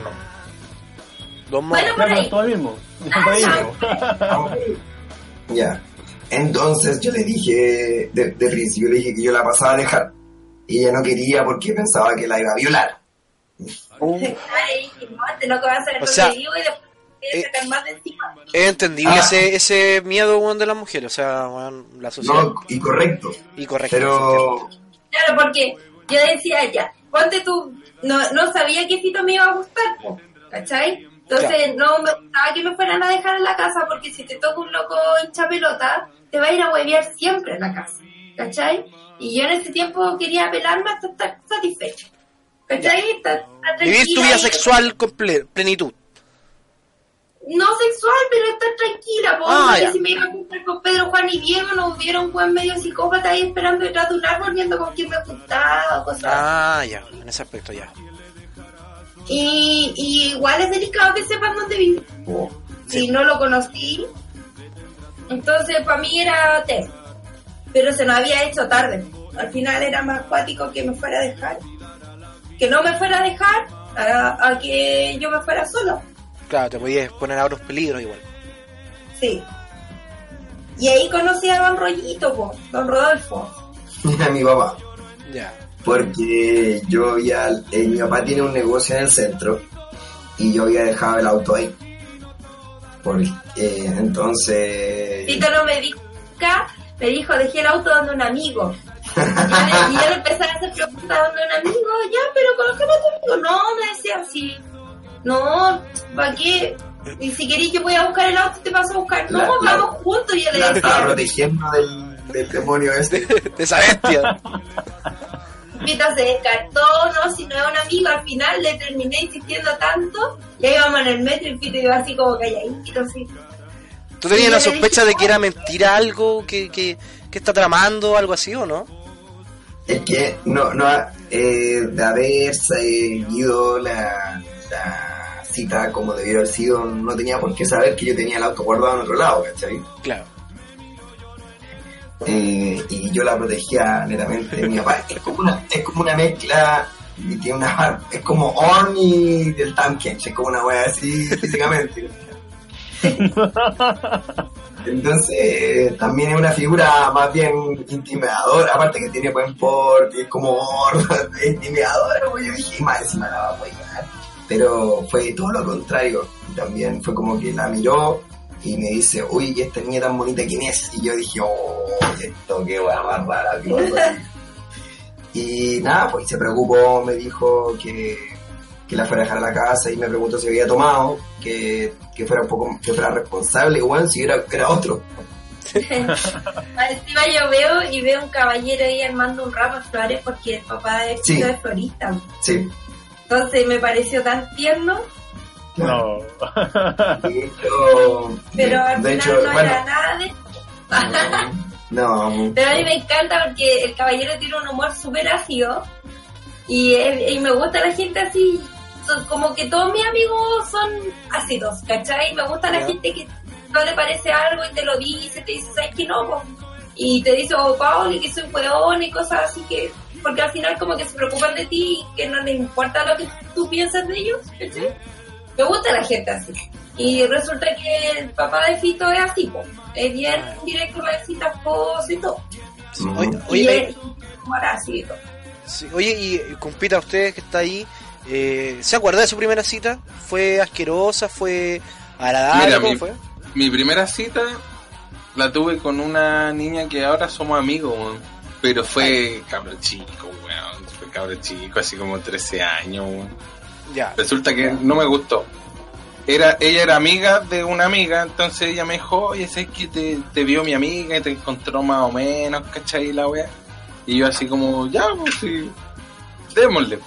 dos más. Bueno, por claro, ahí. todo el mismo. Mismo. Ya. Entonces yo le dije, de, de principio le dije que yo la pasaba a dejar. Y ella no quería porque pensaba que la iba a violar. No, este loco va a hacer el O sea, eh. Es entendible Ah. ese, ese miedo weón, de las mujeres, o sea, la sociedad. No, y correcto. Y correcto. Pero Claro, porque yo decía ya, ponte tú, no, no sabía que Fito me iba a gustar, ¿cachai? Entonces no me gustaba que me fueran a dejar en la casa porque si te toca un loco hincha pelota, te va a ir a huevear siempre en la casa, ¿cachai? Y yo en ese tiempo quería pelarme hasta estar satisfecha, ¿cachai? Estar- estar Vivir tu vida y- sexual con ple- plenitud. No sexual, pero estar tranquila, po, Ah, porque ya. si me iba a juntar con Pedro, Juan y Diego, no hubiera un buen medio psicópata ahí esperando detrás de un árbol viendo con quién me juntaba o cosas. Ah, ya, en ese aspecto ya. Y, y igual es delicado que sepan dónde viven. y no lo conocí. Entonces para mí era test. Pero se nos había hecho tarde. Al final era más cuático que me fuera a dejar. Que no me fuera a dejar a, a que yo me fuera solo. Claro, te podías poner a otros peligros igual. Sí. Y ahí conocí a Don Rollito, po, Don Rodolfo. A mi papá. Ya. Porque yo había, eh, mi papá tiene un negocio en el centro y yo había dejado el auto ahí. Porque, eh, entonces... Tito no me dijo, me dijo, dejé el auto donde un amigo. Y yo le- y yo le empecé a hacer preguntas donde un amigo, ya, pero conozcame a tu amigo. No, me decía así. No, ¿para qué? Y si querés yo voy a buscar el auto y te paso a buscar. No, La- la- vamos juntos. Y yo le La estaba decía, protegiendo del, del demonio este. De esa bestia. Pito se descartó, no, si no es un amigo, al final le terminé insistiendo tanto. Y ahí íbamos en el metro y Pito iba así como calladito, así. ¿Tú tenías la sospecha dije, de que era mentira algo, que, que, que está tramando, algo así o no? Es que no, no eh, de haber seguido la, la cita como debió haber sido, no tenía por qué saber que yo tenía el auto guardado en otro lado, ¿cachai? Claro. Eh, y yo la protegía netamente de mi papá. Es como una, es como una mezcla, y tiene una, es como Orn y del tanque, es como una wea así físicamente. Entonces, también es una figura más bien intimidadora, aparte que tiene buen porte, es como es intimidadora, pues yo dije, más encima la va a apoyar. Pero fue todo lo contrario, también fue como que la miró y me dice, uy, ¿y esta niña tan bonita quién es? Y yo dije, oh, esto qué wea más rara. qué pasó aquí". y nada, pues se preocupó, me dijo que, que la fuera a dejar a la casa y me preguntó si había tomado, que, que fuera un poco, que fuera responsable, igual si era, era otro. Encima yo veo y veo un caballero ahí armando un ramo de flores porque el papá de Sí. Es florista. Sí. Entonces me pareció tan tierno, No. Pero al de final hecho, no bueno, era nada de... no, Pero a mí me encanta porque el caballero tiene un humor súper ácido y, es- y me gusta la gente así. Son como que todos mis amigos son ácidos, ¿cachai? Me gusta la gente que no le parece algo y te lo dice, te dice, ¿sabes qué no? po?". Y te dice, oh, Pauli, que soy hueón y cosas así que... Porque al final como que se preocupan de ti y que no les importa lo que tú piensas de ellos, ¿cachai? Me gusta la gente así. Y resulta que el papá de Fito es así, po. Es bien directo, le decir las cosas y todo. Oye, Y oye, es así y todo. sí, oye, y compita usted que está ahí, eh, ¿se acuerda de su primera cita? ¿Fue asquerosa? ¿Fue agradable? Mira, ¿Cómo mi, fue? mi primera cita la tuve con una niña que ahora somos amigos, weón. Pero fue cabro chico, weón. Fue cabro chico, así como 13 años, weón. Ya. Resulta que no me gustó. Era, ella era amiga de una amiga, entonces ella me dijo, oye, ¿sabes que te, te vio mi amiga y te encontró más o menos, ¿cachai? La wea. Y yo así como, ya, pues sí, démosle.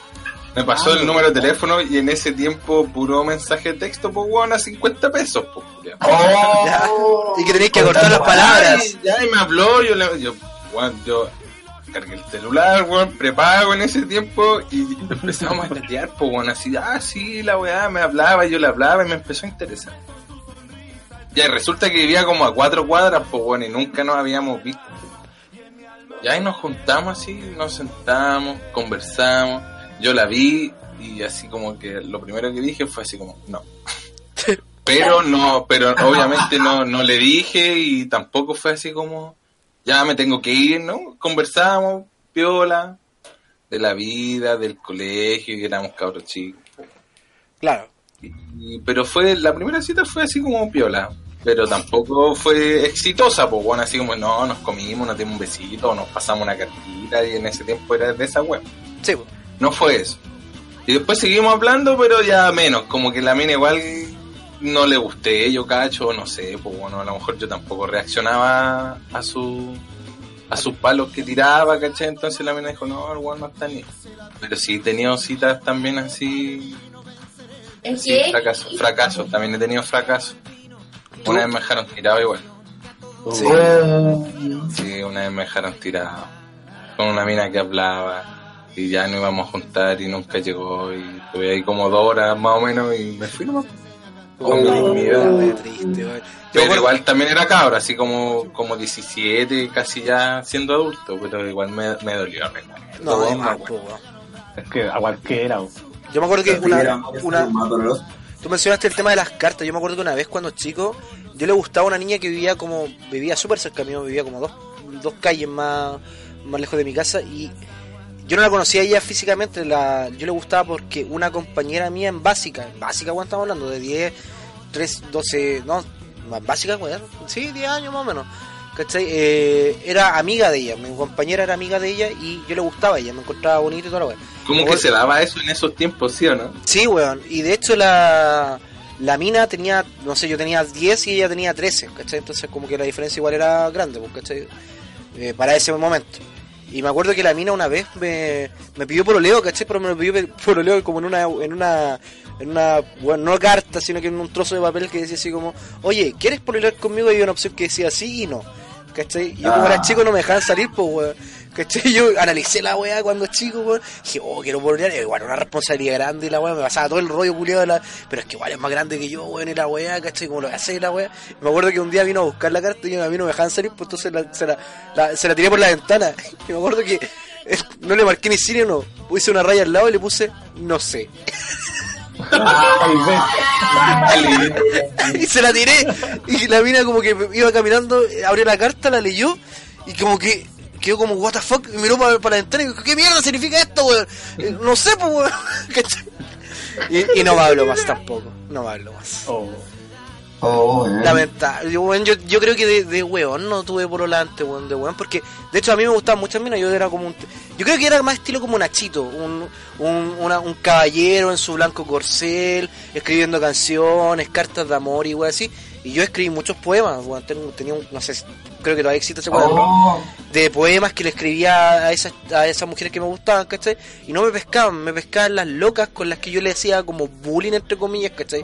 Me pasó Ah, el número de teléfono y en ese tiempo puro mensaje de texto, pues weón, a 50 pesos, pues. Ya. Y que tenéis que cortar las palabras. Ya, y me habló, yo le, yo, weón, yo cargué el celular, weón, prepago en ese tiempo y empezamos a chatear, pues weón, así, ah, sí, la weá, me hablaba, yo le hablaba y me empezó a interesar. Ya, resulta que vivía como a cuatro cuadras, pues weón, y nunca nos habíamos visto. Y ahí nos juntamos así, nos sentamos, conversamos, yo la vi y así como que lo primero que dije fue así como, no. Pero no, pero obviamente no, no le dije y tampoco fue así como, ya me tengo que ir, ¿no? Conversamos, piola, de la vida, del colegio, y éramos cabros chicos. Claro. Y- pero fue, la primera cita fue así como piola, pero tampoco fue exitosa, pues bueno, así como, no, nos comimos, nos dimos un besito, nos pasamos una cartita, y en ese tiempo era de esa web. Sí, pues. No fue eso. Y después seguimos hablando, pero ya menos, como que la mina igual no le gusté, yo cacho, no sé, pues bueno, a lo mejor yo tampoco reaccionaba a su a sus palos que tiraba, ¿cachai? Entonces la mina dijo, no, el weón no está ni. Pero sí he tenido citas también así, ¿En sí, qué? fracasos, fracasos, también he tenido fracasos. Una vez me dejaron tirado igual. Sí. Sí, una vez me dejaron tirado. Con una mina que hablaba y ya no íbamos a juntar y nunca llegó y estuve ahí como dos horas más o menos y me fui nomás. Oh, mi vida. Qué triste, weón. Yo me Pero igual también era cabro, así como, como 17, casi ya siendo adulto, pero igual me, me dolió. No, Todo es más, mal, weón. po, weón. Es que a cualquiera. Yo me acuerdo que Era una, una. Tú mencionaste el tema de las cartas. Yo me acuerdo que una vez cuando chico, yo le gustaba a una niña que vivía como, vivía súper cerca mío, vivía como dos, dos calles más, más lejos de mi casa y yo no la conocía a ella físicamente, la, yo le gustaba porque una compañera mía en básica, en básica cuando estamos hablando, de 10, 3, 12, no, más básica, weón, sí, 10 años más o menos. ¿Cachai? Eh, era amiga de ella, mi compañera era amiga de ella y yo le gustaba a ella, me encontraba bonito y toda la weá. ¿Cómo que se daba eso en esos tiempos, sí o no? Sí, weón. Y de hecho la, la mina tenía, no sé, yo tenía 10 y ella tenía 13, ¿cachai? Entonces como que la diferencia igual era grande, pues, ¿cachai? Eh, para ese momento. Y me acuerdo que la mina una vez me, me pidió pololeo, ¿cachai? Pero me lo pidió pololeo como en una, en una, en una, bueno, no carta, sino que en un trozo de papel que decía así como, oye, ¿quieres pololear conmigo? Y había una opción que decía sí y no, ¿cachai? Y yo como Ah. era chico no me dejaban salir, pues, weón. ¿Cachai? Yo analicé la weá cuando chico, weón. Dije, oh, quiero. Y igual, una responsabilidad grande y la weá. Me pasaba todo el rollo culiado de la... Pero es que igual es más grande que yo, weón, y la weá, ¿cachai? Como lo que hace la weá. Me acuerdo que un día vino a buscar la carta y a mí no me dejaban salir, pues entonces la- se, la, se la tiré por la ventana. Y me acuerdo que eh, no le marqué ni ni no. Puse una raya al lado y le puse, no sé. y se la tiré. Y la mina como que iba caminando, abrió la carta, la leyó y como que quedó como, what the fuck, y miró para, para la ventana y dijo, ¿qué mierda significa esto, weón? Eh, No sé, pues, weón. Y, y no me hablo más tampoco, no me hablo más. Oh. Oh. Lamentable. Yo, yo, yo creo que de, de weón no tuve por volante, weón, de weón, porque de hecho a mí me gustaban muchas minas, yo era como un... Yo creo que era más estilo como Nachito, un, un, una- un caballero en su blanco corcel, escribiendo canciones, cartas de amor y weón así. Y yo escribí muchos poemas, weón, tengo- tenía un, no sé, creo que todavía existe ese cuaderno Oh, de poemas que le escribía a esas, a esas mujeres que me gustaban, ¿cachai? Y no me pescaban, me pescaban las locas con las que yo le hacía como bullying, entre comillas, ¿cachai?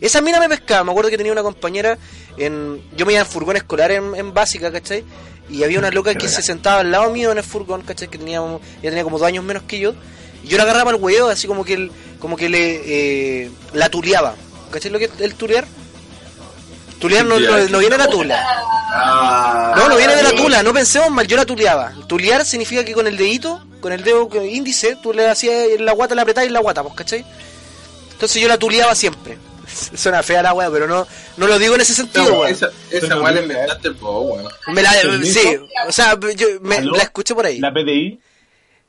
Esa mina me pescaba, me acuerdo que tenía una compañera, en yo me iba en furgón escolar en, en básica, ¿cachai? Y había una loca que se sentaba al lado mío en el furgón, ¿cachai? Que tenía, ella tenía como dos años menos que yo. Y yo la agarraba al huevo, así como que, el- como que le eh, la tuleaba. ¿Cachai lo que es el tulear? Tulear no, no, no viene de la tula. ah, No, no viene de la tula, no pensemos mal, yo la tuleaba. Tulear significa que con el dedito, con el dedo índice, tú le hacías en la guata, la apretabas en la guata, pues, ¿cachai? Entonces yo la tuleaba siempre. Suena fea la weá, pero no, no lo digo en ese sentido, weón. esa esa weá la inventaste vos, weón. Me la, sí, o sea, yo me, la escuché por ahí. La PDI.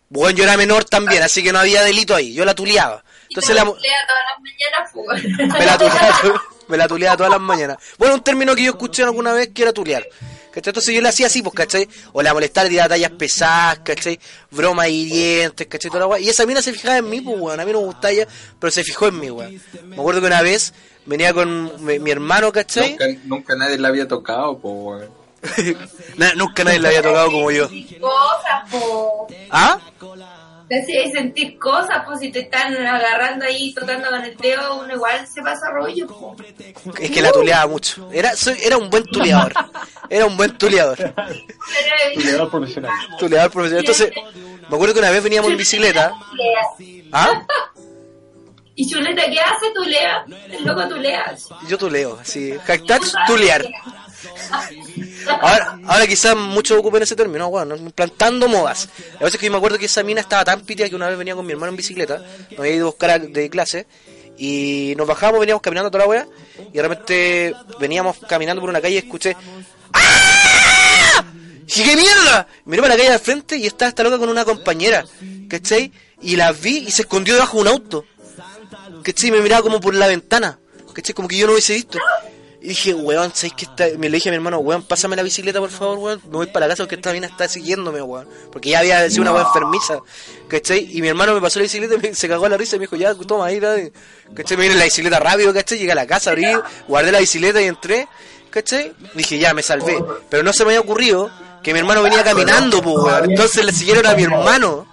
Bueno, yo era menor también, así que no había delito ahí, yo la tuleaba. Entonces la, Lea todas las mañanas, pues. me la tuleaba, me la tuleaba todas las mañanas. Bueno, un término que yo escuché alguna vez que era tulear. ¿Cachai? Entonces yo le hacía así, pues, ¿cachai? O la molestar, tiraba tallas pesadas, ¿cachai? Bromas hirientes, ¿cachai? Toda la. Y esa mina se fijaba en mí, pues, weón. A mí no me gustaba ella, pero se fijó en mí, weón. Me acuerdo que una vez venía con mi, mi hermano, ¿cachai? Nunca, nunca nadie la había tocado, po, weón. Nunca nadie la había tocado como yo. ¿Ah? Te hacía sentir cosas, pues si te están agarrando ahí, tocando con el dedo, uno igual se pasa rollo, po. Es que la tuleaba mucho. Era, soy, era un buen tuleador. Era un buen tuleador. Jugador profesional. Tuleador profesional. Entonces, me acuerdo que una vez veníamos en bicicleta. ¿Ah? ¿Y Chuleta qué hace? ¿Tú leas? El loco tú leas. Yo tuleo, así. Hashtag tulear. Ahora, ahora quizás muchos ocupen ese término, bueno, plantando modas. La verdad es que yo me acuerdo que esa mina estaba tan pitia que una vez venía con mi hermano en bicicleta, nos había ido a buscar a- de clase, y nos bajamos, veníamos caminando toda la wea, y de repente veníamos caminando por una calle y escuché ¡Ah! Dije, ¿qué mierda? Miré para la calle al frente y estaba esta loca con una compañera, ¿cachai? Y la vi y se escondió debajo de un auto. ¿cachai? Y me miraba como por la ventana, ¿cachai? Como que yo no hubiese visto. Y dije, weón, ¿sabes qué está? Me le dije a mi hermano, weón, pásame la bicicleta, por favor, weón. Me voy para la casa porque esta mina está siguiéndome, weón. Porque ya había sido una weón enfermiza, ¿cachai? Y mi hermano me pasó la bicicleta y me- se cagó a la risa y me dijo, ya, toma ahí, dale. ¿cachai? Me vine la bicicleta rápido, ¿cachai? Llegué a la casa, abrí, guardé la bicicleta y entré, ¿cachai? Dije, ya, me salvé. Pero no se me había ocurrido que mi hermano venía caminando, pues, weón. Entonces le siguieron a mi hermano.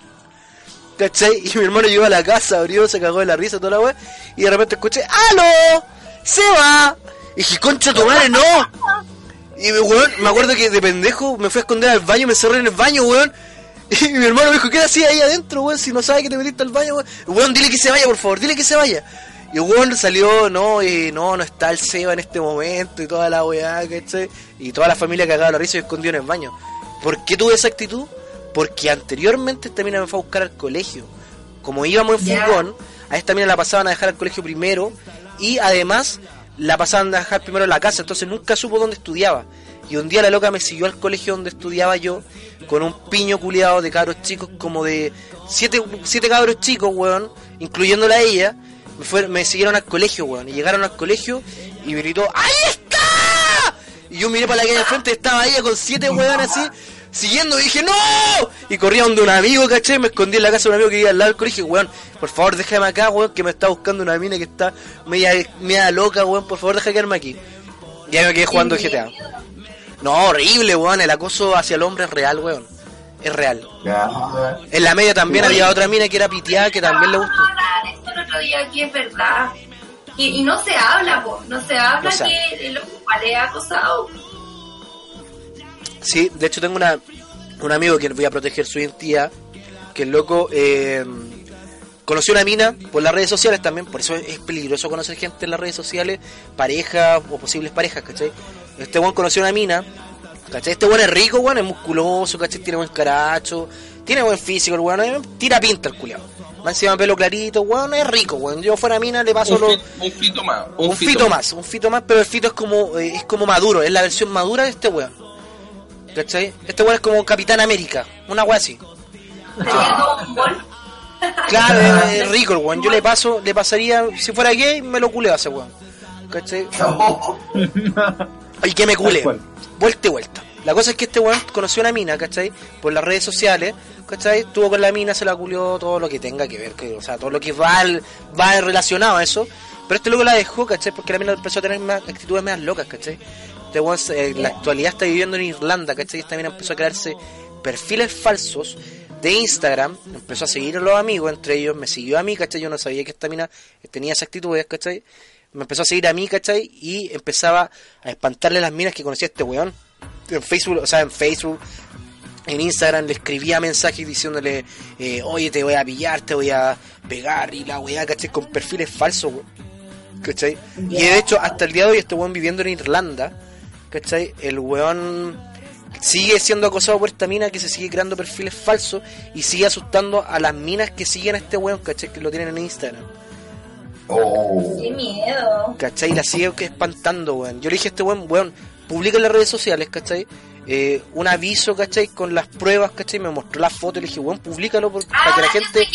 ¿Cachai? Y mi hermano llegó a la casa, abrió, se cagó de la risa, toda la weá. Y de repente escuché, ¡Aló! ¡Se va! Y dije, concha tu madre, no. Y weón, me acuerdo que de pendejo me fui a esconder al baño, me cerré en el baño, weón. Y mi hermano me dijo, ¿qué hacía ahí adentro, weón? Si no sabe que te metiste al baño, weón. Weón, dile que se vaya, por favor, dile que se vaya. Y weón salió, no, y no, no está el Seba en este momento y toda la weá, ¿cachai? Y toda la familia cagaba la risa y escondió en el baño. ¿Por qué tuve esa actitud? Porque anteriormente esta mina me fue a buscar al colegio. Como íbamos en furgón, a esta mina la pasaban a dejar al colegio primero y además la pasaban a dejar primero en la casa, entonces nunca supo dónde estudiaba. Y un día la loca me siguió al colegio donde estudiaba yo con un piño culiado de cabros chicos, como de siete, siete cabros chicos, weón, incluyéndola a ella. Me, fue- me siguieron al colegio, weón, y llegaron al colegio y me gritó, ¡Ahí está! Y yo miré para la calle de frente, estaba ella con siete weón así, siguiendo, y dije, ¡No! Y corría donde un amigo, caché, me escondí en la casa de un amigo que iba al lado del colegio, weón, por favor déjame acá, weón, que me está buscando una mina que está media, media loca, weón, por favor déjame quedarme aquí. Ya me quedé jugando GTA. No, horrible, weón, el acoso hacia el hombre es real, weón. Es real. Ya. En la media también había otra mina que era piteada que también le gustó. Esto el otro día aquí es verdad. Y, y no se habla, po. no se habla No que el hombre igual es acosado. Sí, de hecho tengo una, un amigo que voy a proteger su identidad, que el loco eh, conoció una mina por las redes sociales también, por eso es peligroso conocer gente en las redes sociales, parejas o posibles parejas, ¿cachai? Este weón conoció una mina, ¿cachai? Este weón es rico, weón, es musculoso, ¿cachai? Tiene buen caracho, tiene buen físico, el weón, tira pinta el culiao. Más encima pelo clarito, weón, es rico, weón. Yo fuera mina le paso Un, los... un fito más. Un, fito, más, un fito más, pero el fito es como eh, es como maduro, es la versión madura de este weón. ¿Cachai? Este weón es como Capitán América, una weá así. Gol. Claro, es, es rico el weón. Yo le paso, le pasaría, si fuera gay, me lo culeo a ese weón. ¿Cachai? Y que me cule. Vuelta y vuelta. La cosa es que este weón conoció a una mina, ¿cachai? Por las redes sociales, ¿cachai? Estuvo con la mina, se la culió todo lo que tenga que ver, que, o sea, todo lo que va, al- va relacionado a eso. Pero este loco la dejó, ¿cachai? Porque la mina empezó a tener más actitudes más locas, ¿cachai? Este weón eh, en la actualidad está viviendo en Irlanda, ¿cachai? Esta mina empezó a crearse perfiles falsos de Instagram, empezó a seguir a los amigos, entre ellos me siguió a mí, ¿cachai? Yo no sabía que esta mina tenía esas actitudes, ¿cachai? Me empezó a seguir a mí, ¿cachai? Y empezaba a espantarle las minas que conocía este weón. En Facebook, o sea, en Facebook, en Instagram le escribía mensajes diciéndole, eh, oye, te voy a pillar, te voy a pegar y la weá, ¿cachai? Con perfiles falsos, weón. ¿Cachai? Y de hecho, hasta el día de hoy, este weón viviendo en Irlanda, ¿cachai? El weón sigue siendo acosado por esta mina que se sigue creando perfiles falsos y sigue asustando a las minas que siguen a este weón, ¿cachai? Que lo tienen en Instagram. Oh. Qué miedo. ¿cachai? Y la sigue que espantando, weón. Yo le dije a este weón, weón, publica en las redes sociales, ¿cachai? Eh, un aviso, ¿cachai? Con las pruebas, ¿cachai? Me mostró la foto y le dije, weón, públicalo por- para que la Ah, gente...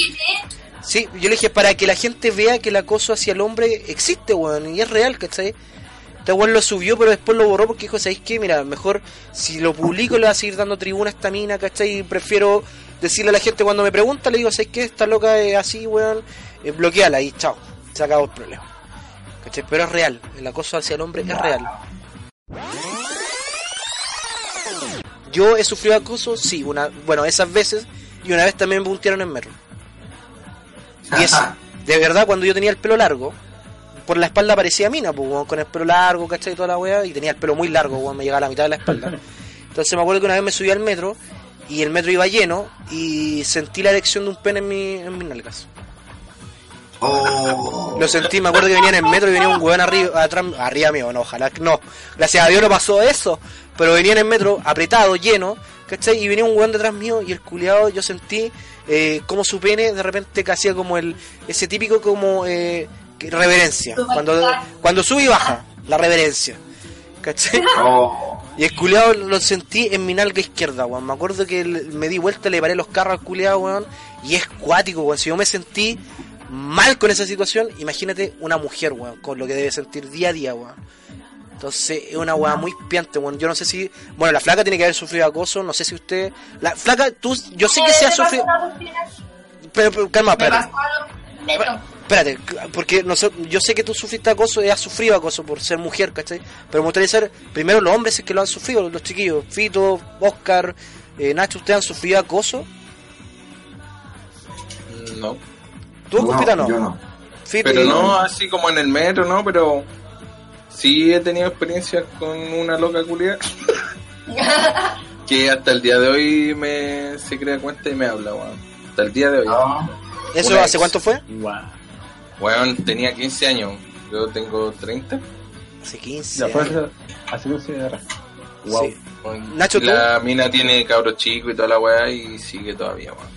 Sí, yo le dije, para que la gente vea que el acoso hacia el hombre existe, weón, y es real, ¿cachai? Este weón lo subió, pero después lo borró porque dijo, ¿sabéis qué? Mira, mejor si lo publico le va a seguir dando tribuna a esta mina, ¿cachai? Y prefiero decirle a la gente cuando me pregunta, le digo, ¿sabéis qué? Esta loca es así, weón, eh, bloqueala y chao, se acabó el problema. ¿Cachai? Pero es real, el acoso hacia el hombre es real. Yo he sufrido acoso, sí, una, bueno, esas veces, y una vez también me puntearon en metro. Y es, de verdad, cuando yo tenía el pelo largo, por la espalda parecía mina, pues, weón, con el pelo largo, ¿cachai? Y toda la weá, y tenía el pelo muy largo, weón, me llegaba a la mitad de la espalda. Entonces me acuerdo que una vez me subí al metro, y el metro iba lleno, y sentí la erección de un pene en, mi, en mis nalgas. Oh. Lo sentí, me acuerdo que venía en el metro y venía un weón arriba, atrás, arriba mío, no, ojalá que no. Gracias a Dios no pasó eso. Pero venía en el metro, apretado, lleno, ¿cachai? Y venía un weón detrás mío y el culiado yo sentí eh, como su pene de repente que hacía como el, ese típico como eh, reverencia. Cuando, cuando sube y baja, la reverencia. ¿Cachai? Oh. Y el culiado lo sentí en mi nalga izquierda, weón. Me acuerdo que me di vuelta, le paré los carros al culiado, weón. Y es cuático, weón. Si yo me sentí mal con esa situación, imagínate una mujer, weón, con lo que debe sentir día a día, weón. Entonces es una weá muy piante, weón. Yo no sé si. Bueno, la flaca tiene que haber sufrido acoso, no sé si usted. La flaca, tú. Yo sé que Eh, se ha sufrido. Pero, pero, calma, Me espérate. pasó. Espérate, porque yo sé que tú sufriste acoso y has sufrido acoso por ser mujer, ¿cachai? Pero me gustaría saber, primero los hombres es que lo han sufrido, los chiquillos, Fito, Oscar, eh, Nacho, ¿ustedes han sufrido acoso? No. ¿Tú, compita, no? Yo no. Fito, Pero no así como en el metro, ¿no? Pero sí he tenido experiencias con una loca culia que hasta el día de hoy me se crea cuenta y me habla, weón. Hasta el día de hoy. No. ¿Eso hace ex. cuánto fue? Guau. Weón, tenía 15 años. Yo tengo 30. Hace 15 Ya, fue años. hace- hace 11 años. Wow. Sí. Nacho, ¿tú? La mina tiene cabros chicos y toda la weá y sigue todavía, weón.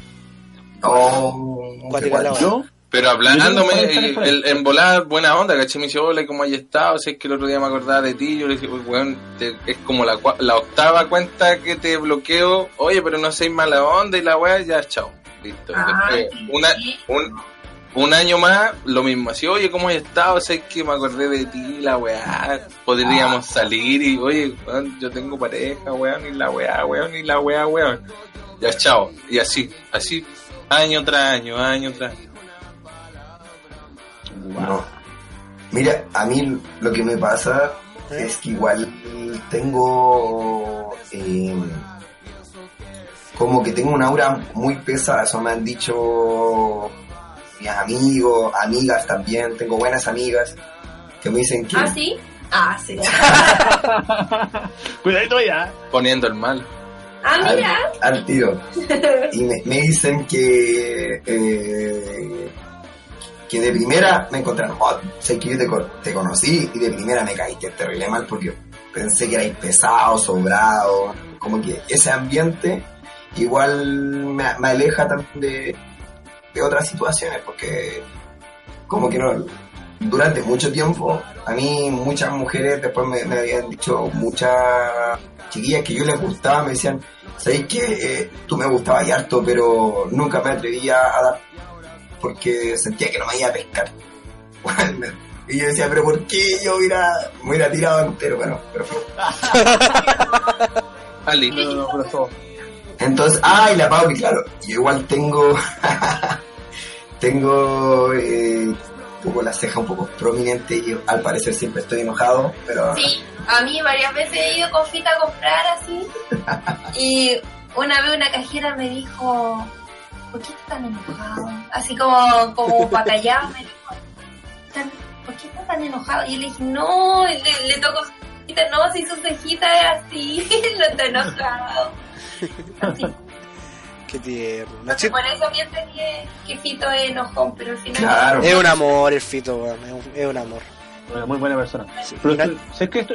Oh, la Yo, Pero hablándome, tengo el, en volar buena onda, ¿cachai? Me dice, hola, ¿cómo hay estado? Si es que el otro día me acordaba de ti, yo le dije, "Uy, weón, te- es como la, cua- la octava cuenta que te bloqueo, oye, pero no seas mala onda y la weá, ya, chao. Listo. Ay, Después, una, un, un año más, lo mismo, así, oye, ¿cómo hay estado? Es que me acordé de ti, la weá, podríamos salir y, oye, weón, yo tengo pareja, weón, y la weá, weón, y la weá, weón. Ya, chao. Y así, así, año tras año, año tras año. No. Mira, a mí lo que me pasa es que igual tengo eh, como que tengo una aura muy pesada, eso me han dicho mis amigos, amigas también, tengo buenas amigas que me dicen que ¿Ah, sí? Ah, sí. cuidadito ya. Poniendo el mal. Ah, al, mira. al tiro y me, me dicen que eh, que de primera me encontraron, oh, sé que yo te, co- te conocí y de primera me caíste terrible mal porque pensé que erais pesado, sobrado, como que ese ambiente igual me, me aleja también de, de otras situaciones porque como que no, durante mucho tiempo a mí muchas mujeres después me, me habían dicho muchas chiquillas que yo les gustaba me decían sabéis que eh, tú me gustabas y harto pero nunca me atrevía a dar porque sentía que no me iba a pescar y yo decía pero por qué yo hubiera me hubiera tirado entero bueno pero. Ali. No, no, no, pero Entonces, ah, y la Pau, que claro, yo igual tengo, tengo eh, un poco la ceja un poco prominente y al parecer siempre estoy enojado, pero Sí, a mí varias veces he ido con Fita a comprar así. Y una vez una cajera me dijo, ¿por qué estás tan enojado? Así como, como para callar, me dijo, "Tan- ¿por qué estás tan enojado? Y yo le dije, no, le, le toco cejita, no, si su cejita es así, no está enojado. Qué tierno. Por eso pienso que, que Fito es enojón, pero al final... claro. es un amor el fito. Es un, es un amor. Una muy buena persona. Sí. Pero esto- sé que esto,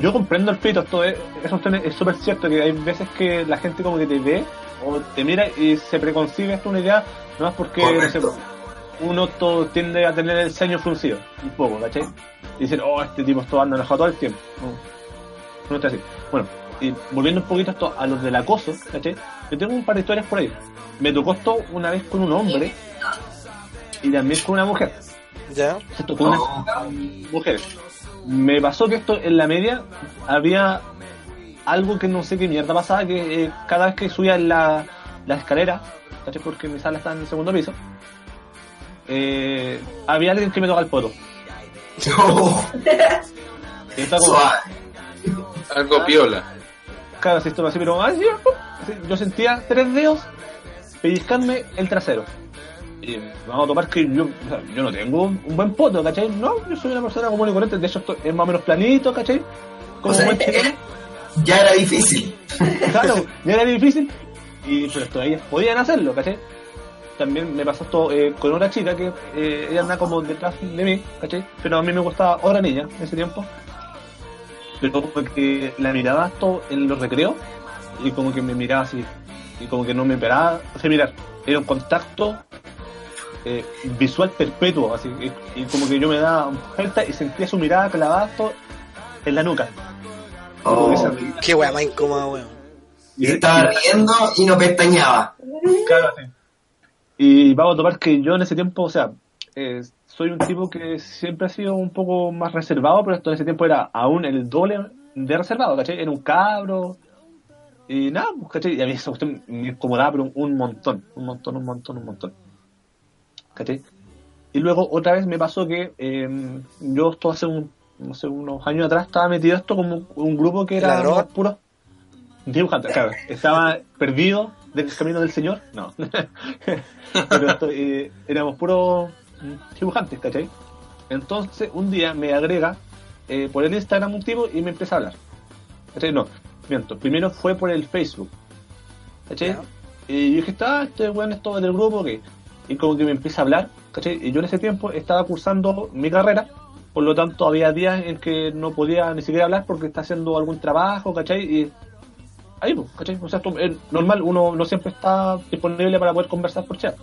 yo comprendo el frito, esto es, eso es súper cierto, que hay veces que la gente como que te ve o te mira y se preconcibe hasta una idea, no es porque no sé, Correcto. uno todo tiende a tener el ceño fruncido, un poco, ¿cachai? Y dicen, oh, este tipo está andando enojado todo el tiempo. No, no está así. Bueno, y volviendo un poquito esto a los del acoso, ¿cachai? Yo tengo un par de historias por ahí. Me tocó esto una vez con un hombre y también con una mujer. ¿Ya? Se tocó una mujer. Me pasó que esto en la media había algo que no sé qué mierda pasaba, que eh, cada vez que subía la, la escalera, ¿cachai? porque mi sala está en el segundo piso, eh, había alguien que me tocaba el poto. Oh, suave. Algo piola. Claro, así así, pero así, yo sentía tres dedos pellizcarme el trasero. Y vamos a tomar que yo, o sea, yo no tengo un, un buen poto, ¿cachai? No, yo soy una persona común y corriente, de hecho esto es más o menos planito, ¿cachai? Como O sea, buen. Ya era difícil. Claro, ya era difícil, y, pero esto, ellas podían hacerlo, ¿cachai? También me pasó esto eh, con otra chica que eh, ella anda como detrás de mí, ¿cachai? Pero a mí me gustaba otra niña en ese tiempo. Pero como que la miraba esto en los recreos y como que me miraba así y como que no me esperaba, o sea, mirar, era un contacto eh, visual perpetuo, así, y, y como que yo me daba vuelta y sentía su mirada clavada esto en la nuca. Oh, Qué weá más incómoda, weón. y estaba riendo y no pestañaba. Claro, sí. Y vamos a tomar que yo en ese tiempo, o sea, eh, soy un tipo que siempre ha sido un poco más reservado, pero en ese tiempo era aún el doble de reservado, ¿cachai? Era un cabro. Y nada, pues, ¿cachai? Y a mí esa cuestión me incomodaba, pero un montón, un montón, un montón, un montón. ¿Cachai? Y luego otra vez me pasó que eh, yo esto hace un, no sé, unos años atrás estaba metido esto como un grupo que ¿La era puro dibujante, claro. Estaba perdido del camino del Señor, no. Pero esto, eh, éramos puros dibujantes, ¿cachai? Entonces un día me agrega eh, por el Instagram un tipo y me empieza a hablar. ¿Cachai? No, miento. Primero fue por el Facebook. ¿Cachai? Ya. Y yo dije, está, este weón es todo del grupo, que Y como que me empieza a hablar, ¿cachai? Y yo en ese tiempo estaba cursando mi carrera, por lo tanto había días en que no podía ni siquiera hablar porque está haciendo algún trabajo, ¿cachai? Y ahí, pues, ¿cachai? O sea, es normal, uno no siempre está disponible para poder conversar por chat.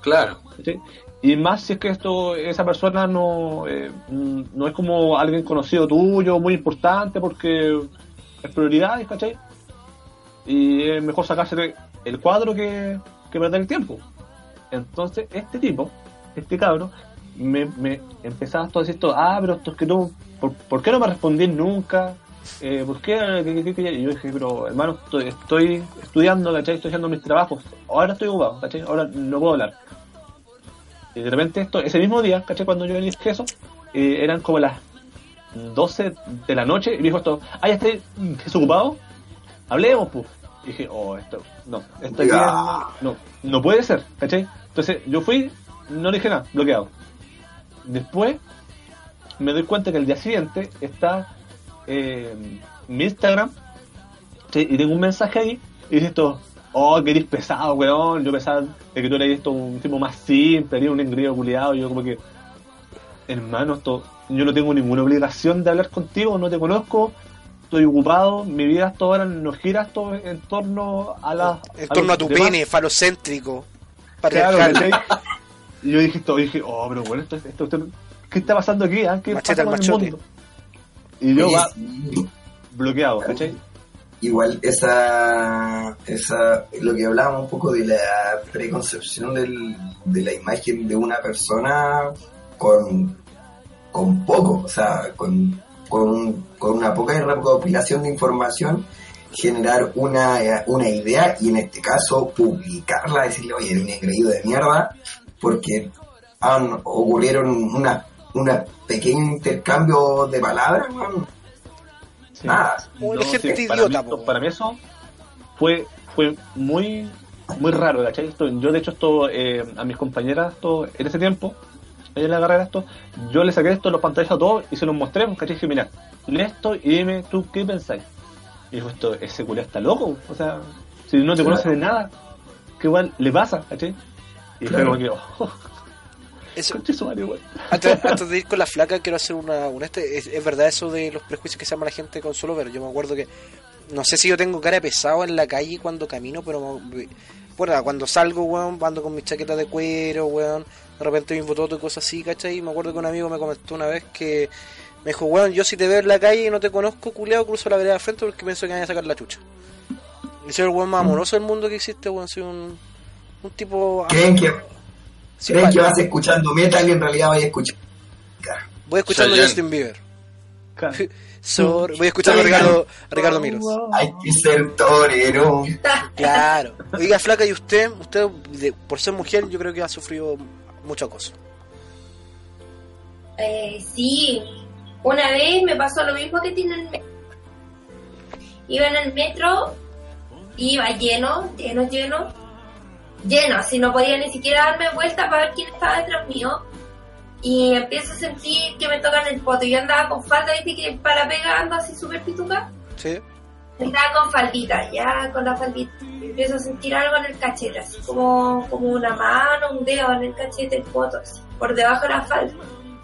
Claro. ¿cachai? Y más si es que esto esa persona no, eh, mm, no es como alguien conocido tuyo, muy importante, porque es prioridad, ¿cachai? Y es mejor sacarse el cuadro que, que perder el tiempo. Entonces, este tipo, este cabro, me, empezaba todo a decir esto, ah, pero esto es que tú, ¿por, qué no me respondí nunca? Eh, ¿Por qué- Y yo dije, pero hermano, estoy, estoy estudiando, ¿cachai? Estoy haciendo mis trabajos. Ahora estoy ocupado, ¿cachai? Ahora no puedo hablar. Y de repente esto, ese mismo día, ¿cachai? Cuando yo le dije eso, eh, eran como las 12 de la noche y me dijo esto, ah, ya estoy desocupado, hablemos, pues. Y dije, oh, esto, no, esto aquí no, no, no puede ser, ¿cachai? Entonces yo fui, no le dije nada, bloqueado. Después me doy cuenta que el día siguiente está eh, mi Instagram ¿sí? y tengo un mensaje ahí y dice esto, oh, que eres pesado, weón. Yo pensaba de que tú eres esto un tipo más simple, eres un engreído culiado. Yo como que, hermano, esto, yo no tengo ninguna obligación de hablar contigo, no te conozco, estoy ocupado, mi vida hasta ahora no gira todo en torno a la... En torno a tu demás. pene, falocéntrico. Claro. Y yo dije esto, dije, oh, pero bueno, esto, esto, esto- ¿qué está pasando aquí? ah? ¿Qué Machete pasa al con el mundo? Y yo va bloqueado, ¿cachai? Igual esa, esa lo que hablábamos un poco de la preconcepción del, de la imagen de una persona con, con poco, o sea, con, con, con una poca recopilación de información, generar una, una idea y en este caso publicarla, decirle, oye, un engreído de mierda, porque ocurrieron una, una pequeño intercambio de palabras, weón. Sí. nada. No, gente sí, idiota, para mí, po. para mí eso fue fue muy muy raro, ¿cachai? Esto, yo de hecho esto eh, a mis compañeras esto, en ese tiempo, en la carrera esto, yo les saqué esto los pantallazos a todos y se los mostré, ¿cachai? Dije, mira, lee esto y dime tú qué pensáis. Y dijo, esto, ese culiao está loco, o sea, si no te Claro. conoce de nada, ¿qué igual le pasa, ¿cachai? Y Claro. fue como que, oh, Eso, antes, antes de ir con la flaca, quiero hacer una, una este. Es, es verdad eso de los prejuicios que se llama la gente con solo ver. Yo me acuerdo que. No sé si yo tengo cara de pesado en la calle cuando camino, pero. me- Bueno, cuando salgo, weón, ando con mi chaqueta de cuero, weón. De repente mis bototos y cosas así, ¿cachai? Y me acuerdo que un amigo me comentó una vez que. Me dijo, weón, yo si te veo en la calle y no te conozco, culeado, cruzo la vereda de frente porque pienso que me van a sacar la chucha. Y soy el weón más amoroso del mundo que existe, weón. Soy un. Un tipo. ¿Creen que, creen simpático. que vas escuchando metal y en realidad vas a escuchar? Voy escuchando a Chayanne. Justin Bieber. Voy escuchando a Ricardo, a Ricardo Miros. Hay que ser torero. Claro. Oiga, flaca, ¿y usted? Usted, de- por ser mujer, yo creo que ha sufrido mucho acoso. Eh, sí, una vez me pasó lo mismo que tiene el metro. Iba en el metro, iba lleno, lleno, lleno, lleno, así no podía ni siquiera darme vuelta para ver quién estaba detrás mío. Y empiezo a sentir que me tocan el poto. Yo andaba con falda, viste que para pegando así súper pituca. ¿Sí? Andaba con faldita, ya con la faldita. Y empiezo a sentir algo en el cachete, así como, como una mano, un dedo en el cachete, el poto, así, por debajo de la falda.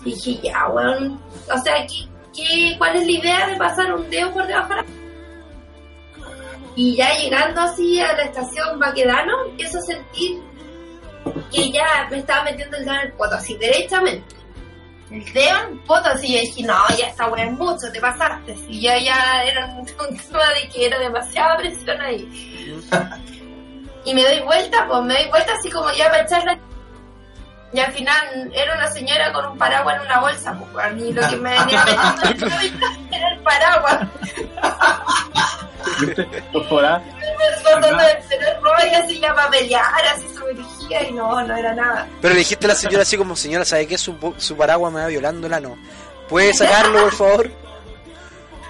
Y dije, ya, weón. O sea, ¿qué, qué, cuál es la idea de pasar un dedo por debajo de la Y ya llegando así a la estación Baquedano, empiezo a sentir que ya me estaba metiendo el dedo en el poto, así, derechamente. El dedo en el poto, así, y dije, no, ya está weón, mucho, te pasaste. Y ya, ya era un, tema de que era demasiada presión ahí. y me doy vuelta, pues me doy vuelta así como ya para echarla. Y al final era una señora con un paraguas en una bolsa, pues, y lo que me venía metiendo era el paraguas. ¿Viste? Y así ya para pelear, así se me dirigía y no, no era nada. Pero le dijiste a la señora así como, señora, ¿sabe qué? Su, su paraguas me va violando el ano. ¿Puede sacarlo, por favor?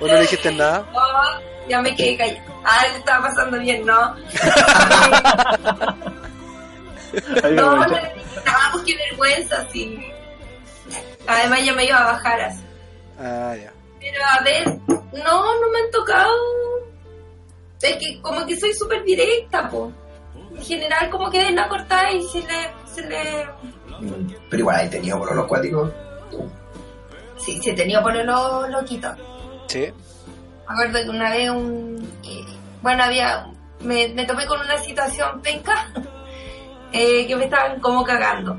¿O no le dijiste nada? No, ya me quedé callada. Ah, le estaba pasando bien, ¿no? Ahí No, no pues qué vergüenza, sí. Además ya me iba a bajar así. Ah, ya. Pero a ver, no, no me han tocado. Es que como que soy súper directa, po. En general como que den la cortada y se le, se le Pero igual hay tenido por los cuáticos. Sí, sí, tenía por lo loquito. Sí. Me acuerdo que una vez un... eh, bueno, había... Me, me topé con una situación penca eh, que me estaban como cagando.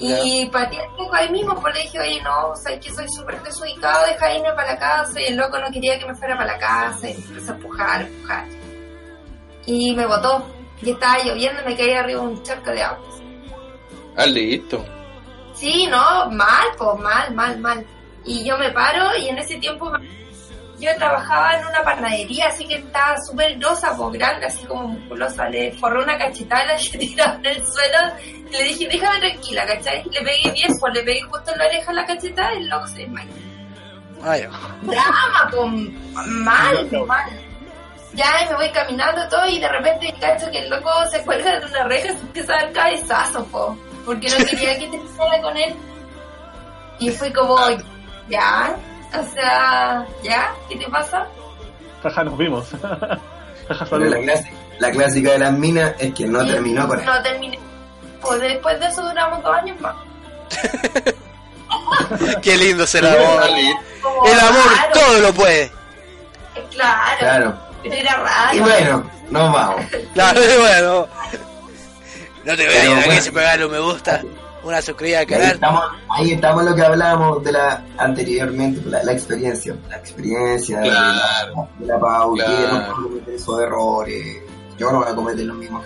Y pateé un poco ahí mismo, pues le dije, oye, no, sabes que soy súper desubicado, deja irme para la casa. Y el loco no quería que me fuera para la casa. Y me empezó a empujar, empujar. Y me botó. Y estaba lloviendo y me caí arriba de un charco de agua. Ah, listo. Sí, no, mal, pues mal, mal, mal. Y yo me paro y en ese tiempo me- yo trabajaba en una panadería, así que estaba súper grosa, pues grande, así como musculosa. Le forré una cachetada, la tiraba en el suelo y le dije, déjame tranquila, ¿cachai? Le pegué bien, pues le pegué justo en la oreja la cachetada y el loco se desmayó. Ah, ya. Drama, pues mal, mal. Ya y me voy caminando todo y de repente cacho que el loco se cuelga de una reja y se empieza a dar cabezazo, po, porque no quería que terminara con él. Y fue como, ya, o sea, ya, ¿qué te pasa? Jaja, nos vimos. Jaja, la, saludos. clase- la clásica de las minas es que no terminó con él. No terminé. Pues después de eso duramos dos años más. Qué lindo es el amor. El amor todo lo puede. Claro, era raro. Y bueno, nos vamos. Claro, bueno. No te Pero vayas, bueno. que se pegarle un me gusta, una suscribida al Ahí estamos, ahí estamos lo que hablábamos de la anteriormente, la, la experiencia, la experiencia de Claro. la, de la Pau, que Claro. no puedo cometer esos errores. Yo no voy a cometer los mismos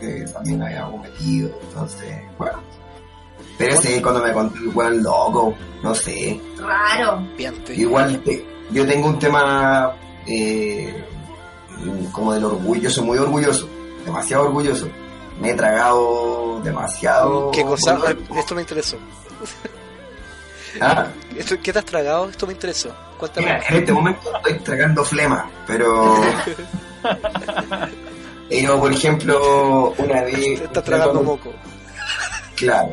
que, que también había cometido, entonces, bueno. Pero ese cuando me contó el weón loco, no sé. Raro. Igual te- yo tengo un tema eh, como del orgullo, yo soy muy orgulloso, demasiado orgulloso. Me he tragado demasiado. ¿Qué cosa? Ay, Esto me interesó. Ah, Esto, ¿Qué te has tragado? Esto me interesó. Cuéntame. Mira, en este momento estoy tragando flema, pero. pero, por ejemplo, una vez. Te estás tragando moco. Claro.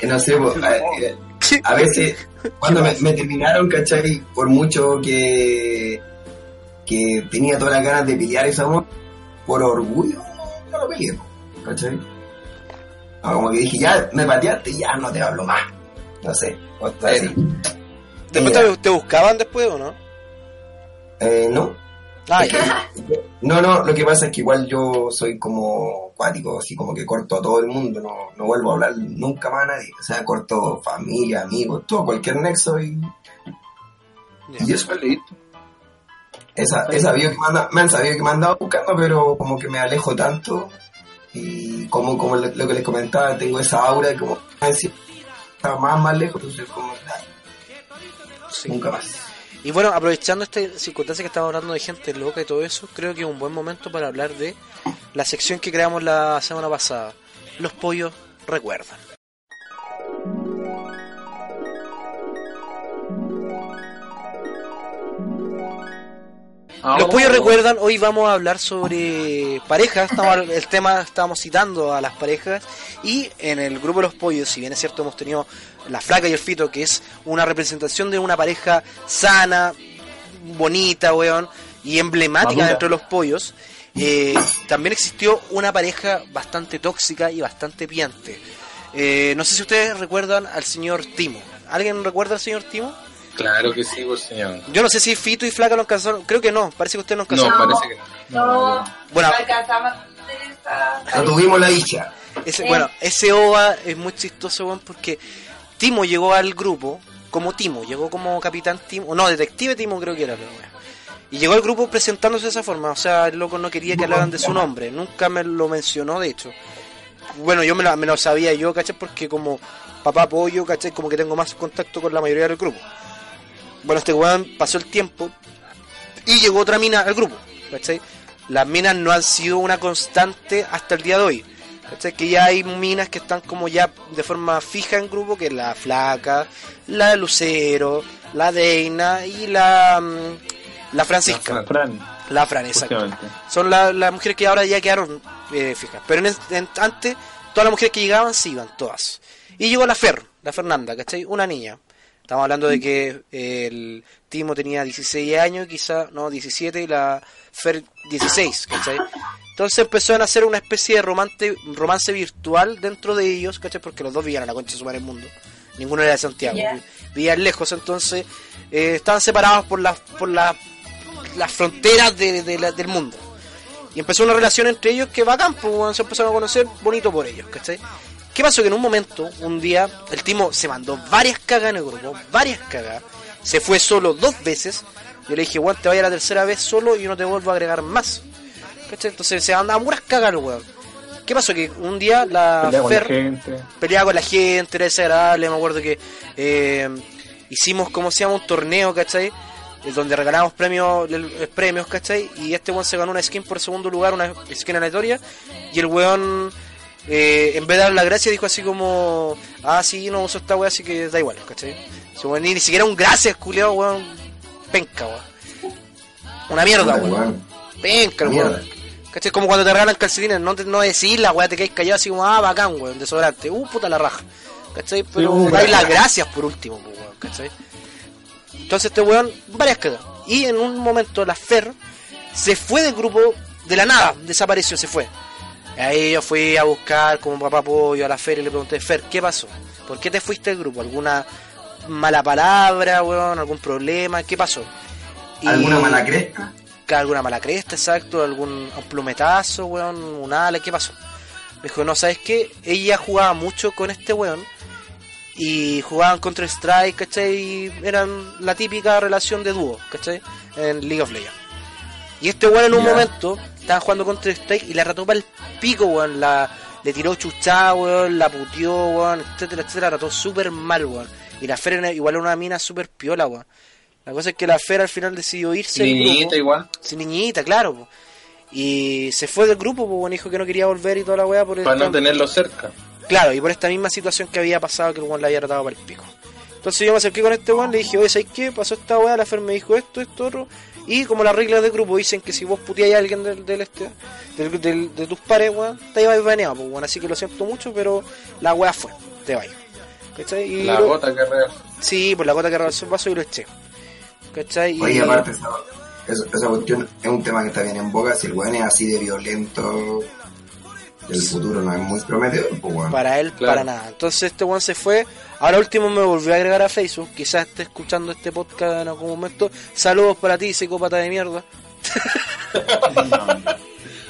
Que No sé, po, a, a veces, cuando me, me terminaron, ¿cachai? Por mucho que. que tenía todas las ganas de pelear ese amor, por orgullo, no lo peleé, ¿cachai? Como que dije, ya me pateaste, ya no te hablo más. No sé, así. ¿Después Ella- te, te buscaban después o no? Eh, no, Ah, ya. No, no, lo que pasa es que igual yo soy como cuático, así como que corto a todo el mundo, no, no vuelvo a hablar nunca más a nadie. O sea, corto familia, amigos, todo, cualquier nexo y, y eso. Listo. Esa, he sabido que me, han sabido que me han andado buscando, pero como que me alejo tanto y como, como lo, lo que les comentaba, tengo esa aura de como está más, más lejos, entonces como, nah, nunca más. Y bueno, aprovechando esta circunstancia que estamos hablando de gente loca y todo eso, creo que es un buen momento para hablar de la sección que creamos la semana pasada. Los pollos recuerdan. Los pollos recuerdan, hoy vamos a hablar sobre parejas, estamos, el tema estamos citando a las parejas y en el grupo de los pollos, si bien es cierto hemos tenido la flaca y el fito, que es una representación de una pareja sana, bonita, weón, y emblemática Madura. dentro de los pollos, eh, también existió una pareja bastante tóxica y bastante piante. Eh, no sé si ustedes recuerdan al señor Timo. ¿Alguien recuerda al señor Timo? Claro que sí, pues señor. Yo no sé si Fito y Flaca lo alcanzaron. Creo que no. Parece que usted no alcanzó. No, parece que no. No, Bueno. no alcanzamos esa- No tuvimos la dicha. Ese. Bueno, ese OVA es muy chistoso, weón, porque Timo llegó al grupo como Timo, llegó como capitán Timo, no, detective Timo creo que era, pero bueno. Y llegó al grupo presentándose de esa forma, o sea, el loco no quería que hablaran de su nombre, nunca me lo mencionó, de hecho. Bueno, yo me lo, me lo sabía yo, ¿cachai? Porque como papá pollo, ¿cachai? Como que tengo más contacto con la mayoría del grupo. Bueno, este weón pasó el tiempo y llegó otra mina al grupo, ¿cachai? Las minas no han sido una constante hasta el día de hoy. ¿cachai? Que ya hay minas que están como ya de forma fija en grupo, que es la Flaca, la Lucero, la Deina y la, mm, la Francisca. Fran, La Fran, exacto. Son la- las mujeres que ahora ya quedaron eh, fijas. Pero en, es- en- antes, todas las mujeres que llegaban, sí iban, todas. Y llegó la Fer, la Fernanda, ¿cachai? Una niña. Estamos hablando de que eh, el Timo tenía 16 años, quizá, no, 17, y la Fer 16, ¿cachai? Entonces empezó a hacer una especie de romance, romance virtual dentro de ellos, ¿cachai? Porque los dos vivían a la concha de su madre el mundo. Ninguno era de Santiago, vivían lejos, entonces eh, estaban separados por las por la- las fronteras de- de la- del mundo. Y empezó una relación entre ellos que bacán, pues weón, se empezaron a conocer bonito por ellos, ¿cachai? ¿Qué pasó? Que en un momento, un día, el Timo se mandó varias cagas en el grupo, varias cagas, se fue solo dos veces. Yo le dije, weón, te vaya la tercera vez solo y no te vuelvo a agregar más. ¿Cachai? Entonces se andaba puras cagas el weón. ¿Qué pasó? Que un día la Pelea con la Fer gente. peleaba con la gente, era desagradable, me acuerdo que eh, hicimos, como se llama, un torneo, ¿cachai? Donde regalamos premios, premios, ¿cachai? Y este weón se ganó una skin por segundo lugar, una skin aleatoria, y el weón, eh, en vez de dar la gracia, dijo así como, ah, sí, no uso esta weá, así que da igual, ¿cachai? Ese weón ni, ni siquiera un gracias, culiado, weón, penca, weón. Una mierda, weón. Penca, weón. ¿Cachai? Como cuando te regalan calcetines, no, te, no decís la weá, te quedáis callado así como, ah, bacán, weón, desodorante, uh, puta la raja. ¿Cachai? Pero uh, dais las gracias por último, weón, ¿cachai? Entonces este weón, varias cagas. Y en un momento la Fer se fue del grupo de la nada, desapareció, se fue. Ahí yo fui a buscar como papá pollo a la Fer y le pregunté, Fer, ¿qué pasó? ¿Por qué te fuiste del grupo? ¿Alguna mala palabra, weón? ¿Algún problema? ¿Qué pasó? Y- ¿Alguna mala cresta? alguna mala cresta, exacto, algún un plumetazo, weón, un ala, ¿qué pasó? Me dijo, no, ¿sabes qué? Ella jugaba mucho con este weón y jugaban contra Strike, ¿cachai? Y eran la típica relación de dúo, ¿cachai? En League of Legends. Y este weón en un momento estaba jugando contra Strike y la rató para el pico, weón, la, le tiró chuchá, weón, la puteó, weón, etcétera, etcétera, la rató súper mal, weón. Y la Fer era igual era una mina súper piola, weón. La cosa es que la Fer al final decidió irse del Niñita grupo. igual. Sí, niñita, claro. po. Y se fue del grupo, pues dijo que no quería volver y toda la weá por Para esta- no tenerlo cerca. Claro, y por esta misma situación que había pasado que el weón la había tratado para el pico. Entonces yo me acerqué con este weón, le dije, oye, ¿sabes qué? Pasó esta weá, la Fer me dijo esto, esto, otro. Y como las reglas del grupo dicen que si vos puteáis a alguien del, del este, del- del- de tus pares, weón, te ibas baneado, pues bueno, así que lo siento mucho, pero la weá fue, te vayas. ¿Cachai? Y La lo- gota que real. Sí, por la gota que rebasó el vaso y lo eché. ¿Cachai? Y- Oye, aparte, esa, esa, esa cuestión es un tema que está bien en boga. Si el weón es así de violento, el futuro no es muy prometedor, pues. Para él, Claro. para nada. Entonces este one se fue. Ahora último me volvió a agregar a Facebook. Quizás esté escuchando este podcast en algún momento. Saludos para ti, psicópata de mierda.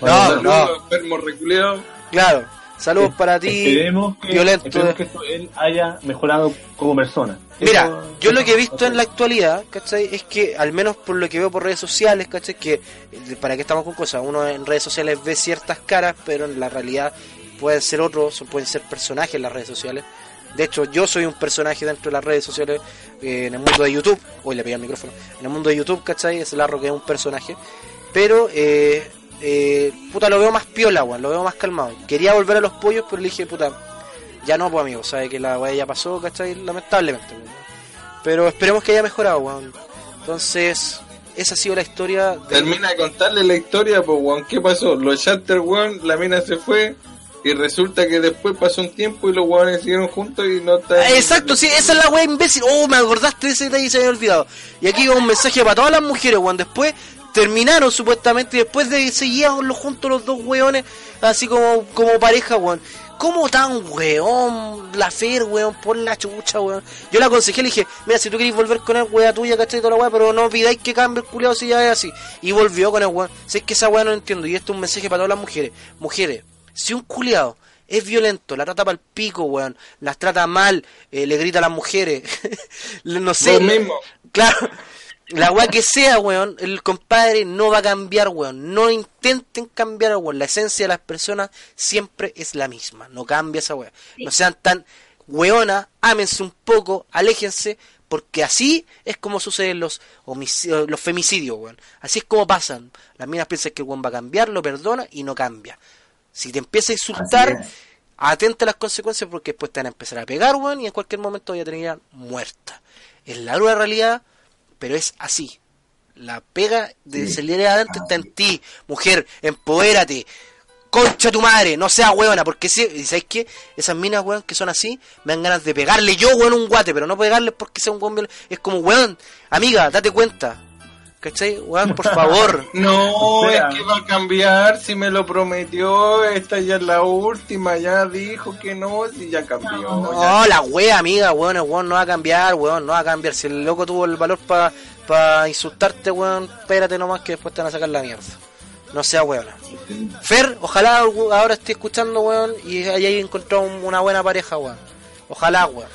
No, Saludos, no. reculeado. Claro. Saludos para ti. Esperemos que, violento. esperemos que esto- él haya mejorado como persona. Mira, Eso- yo lo que he visto en la actualidad, ¿cachai? Es que, al menos por lo que veo por redes sociales, ¿cachai? Que, eh, para qué estamos con cosas, uno en redes sociales ve ciertas caras, pero en la realidad pueden ser otros, pueden ser personajes en las redes sociales. De hecho, yo soy un personaje dentro de las redes sociales, eh, en el mundo de YouTube, hoy le pegué el micrófono, en el mundo de YouTube, ¿cachai? Es Larro que es un personaje, pero, eh, eh, puta, lo veo más piola, weón, lo veo más calmado. Quería volver a los pollos, pero le dije, puta, ya no, pues amigo, sabe que la weá ya pasó, ¿cachai? Lamentablemente, weón. Pero esperemos que haya mejorado, weón. Entonces, esa ha sido la historia de... Termina de contarle la historia, pues, weón. ¿Qué pasó? Los Shutter, weón, la mina se fue. Y resulta que después pasó un tiempo y los weones siguieron juntos y no está. Exacto, sí, esa es la weá imbécil. Oh, me acordaste de ese detalle y se me había olvidado. Y aquí va un mensaje para todas las mujeres, weón. Después terminaron supuestamente y después de seguían los juntos los dos weones, así como, como pareja, weón. ¿Cómo tan weón? La Fer, weón, por la chucha, weón. Yo le aconsejé, le dije, mira, si tú querés volver con él, weá tuya, ¿cachai? Toda la weá, pero no pidáis que cambie el culiado si ya es así. Y volvió con el weón. Sé que esa weá no lo entiendo. Y esto es un mensaje para todas las mujeres. Mujeres, si un culiado es violento, la trata para el pico, weón, las trata mal, eh, le grita a las mujeres, no sé. Vos mismo. Claro, la weá que sea, weón, el compadre no va a cambiar, weón. No intenten cambiar, weón. La esencia de las personas siempre es la misma. No cambia esa weá. No sean tan weona, ámense un poco, aléjense, porque así es como suceden los, homicidios, los femicidios, weón. Así es como pasan. Las minas piensan que el weón va a cambiar, lo perdona y no cambia. Si te empieza a insultar, atenta a las consecuencias porque después te van a empezar a pegar, weón, y en cualquier momento ya terminar muerta. Es la dura realidad, pero es así. La pega de Sí. salir adelante está en ti, mujer, empodérate. Concha tu madre, no seas huevona, porque si, y ¿sabes qué? Esas minas, weón, que son así, me dan ganas de pegarle yo, weón, un guate, pero no pegarles porque sea un weón Es como, weón, amiga, date cuenta. ¿Cachai? Weón, por favor. No, es que va a cambiar, si me lo prometió, esta ya es la última, ya dijo que no, si ya cambió. ya. No, la wea, amiga, weón, weón no va a cambiar, weón, no va a cambiar. Si el loco tuvo el valor para pa insultarte, weón, espérate nomás que después te van a sacar la mierda. No sea weón. Fer, ojalá ahora esté escuchando, weón, y haya encontrado un- una buena pareja, weón. Ojalá, weón.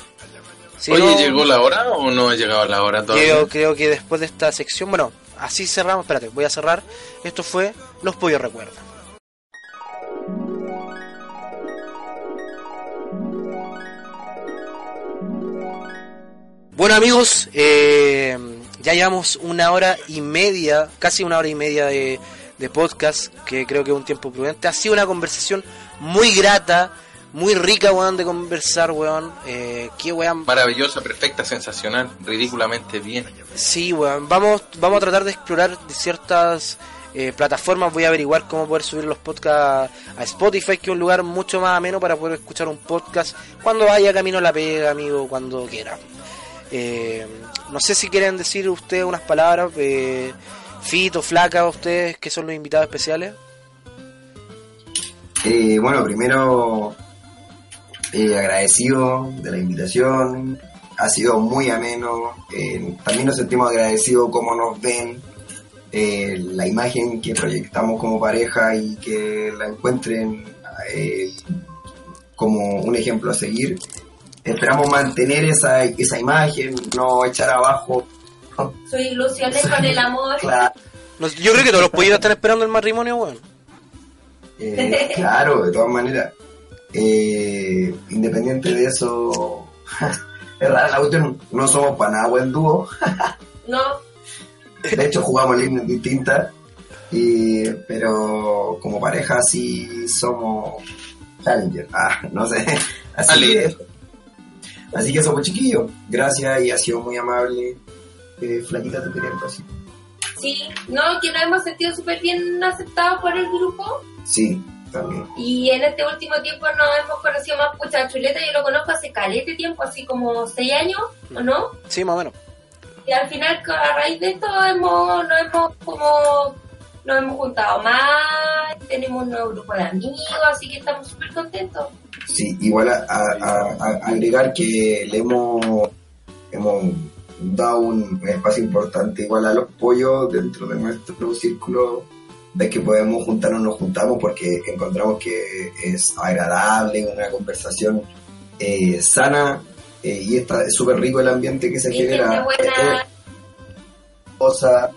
Si Oye, no, ¿llegó la hora o no ha llegado la hora todavía? Creo, creo que después de esta sección, bueno, así cerramos, espérate, voy a cerrar. Esto fue Los Pollos Recuerdan. Bueno amigos, eh, ya llevamos una hora y media, casi una hora y media de, de podcast, que creo que es un tiempo prudente. Ha sido una conversación muy grata, muy rica, weón, de conversar, weón. Eh, qué weón, Maravillosa, perfecta, sensacional, ridículamente bien. Sí, weón. Vamos, vamos a tratar de explorar ciertas eh, plataformas. Voy a averiguar cómo poder subir los podcasts a Spotify, que es un lugar mucho más ameno para poder escuchar un podcast cuando vaya camino a la pega, amigo, cuando quiera. Eh, no sé si quieren decir ustedes unas palabras. Eh, Fito, Flaca, ustedes que son los invitados especiales. Eh, bueno, primero eh, agradecido de la invitación, ha sido muy ameno, eh, también nos sentimos agradecidos como nos ven, eh, la imagen que proyectamos como pareja y que la encuentren eh, como un ejemplo a seguir. Esperamos mantener esa, esa imagen, no echar abajo. Sus ilusiones con el amor. Claro, yo creo que todos los pollos están esperando el matrimonio, weón. Eh, claro, de todas maneras. Eh, independiente de eso, es raro, la cuestión, no somos para nada buen dúo. No, De hecho, jugamos líneas distintas. Y, pero como pareja sí somos Challenger. Ah, no sé. Así que, así que somos chiquillos. Gracias y ha sido muy amable. Eh, flaquita, te quería decir. sí, no, que nos hemos sentido súper bien aceptados por el grupo. Sí, también. Y en este último tiempo nos hemos conocido más pucha chuleta. Yo lo conozco hace calete tiempo, así como seis años, ¿o no? Sí, más o menos. Y al final, a raíz de esto, hemos, nos hemos como nos hemos juntado más, tenemos un nuevo grupo de amigos, así que estamos súper contentos. Sí, igual a, a- a- a agregar que le hemos, hemos dado un espacio importante igual a los pollos dentro de nuestro círculo de que podemos juntarnos, nos juntamos porque encontramos que es agradable, una conversación eh, sana eh, y está es súper rico el ambiente que se genera. Eh, cosa.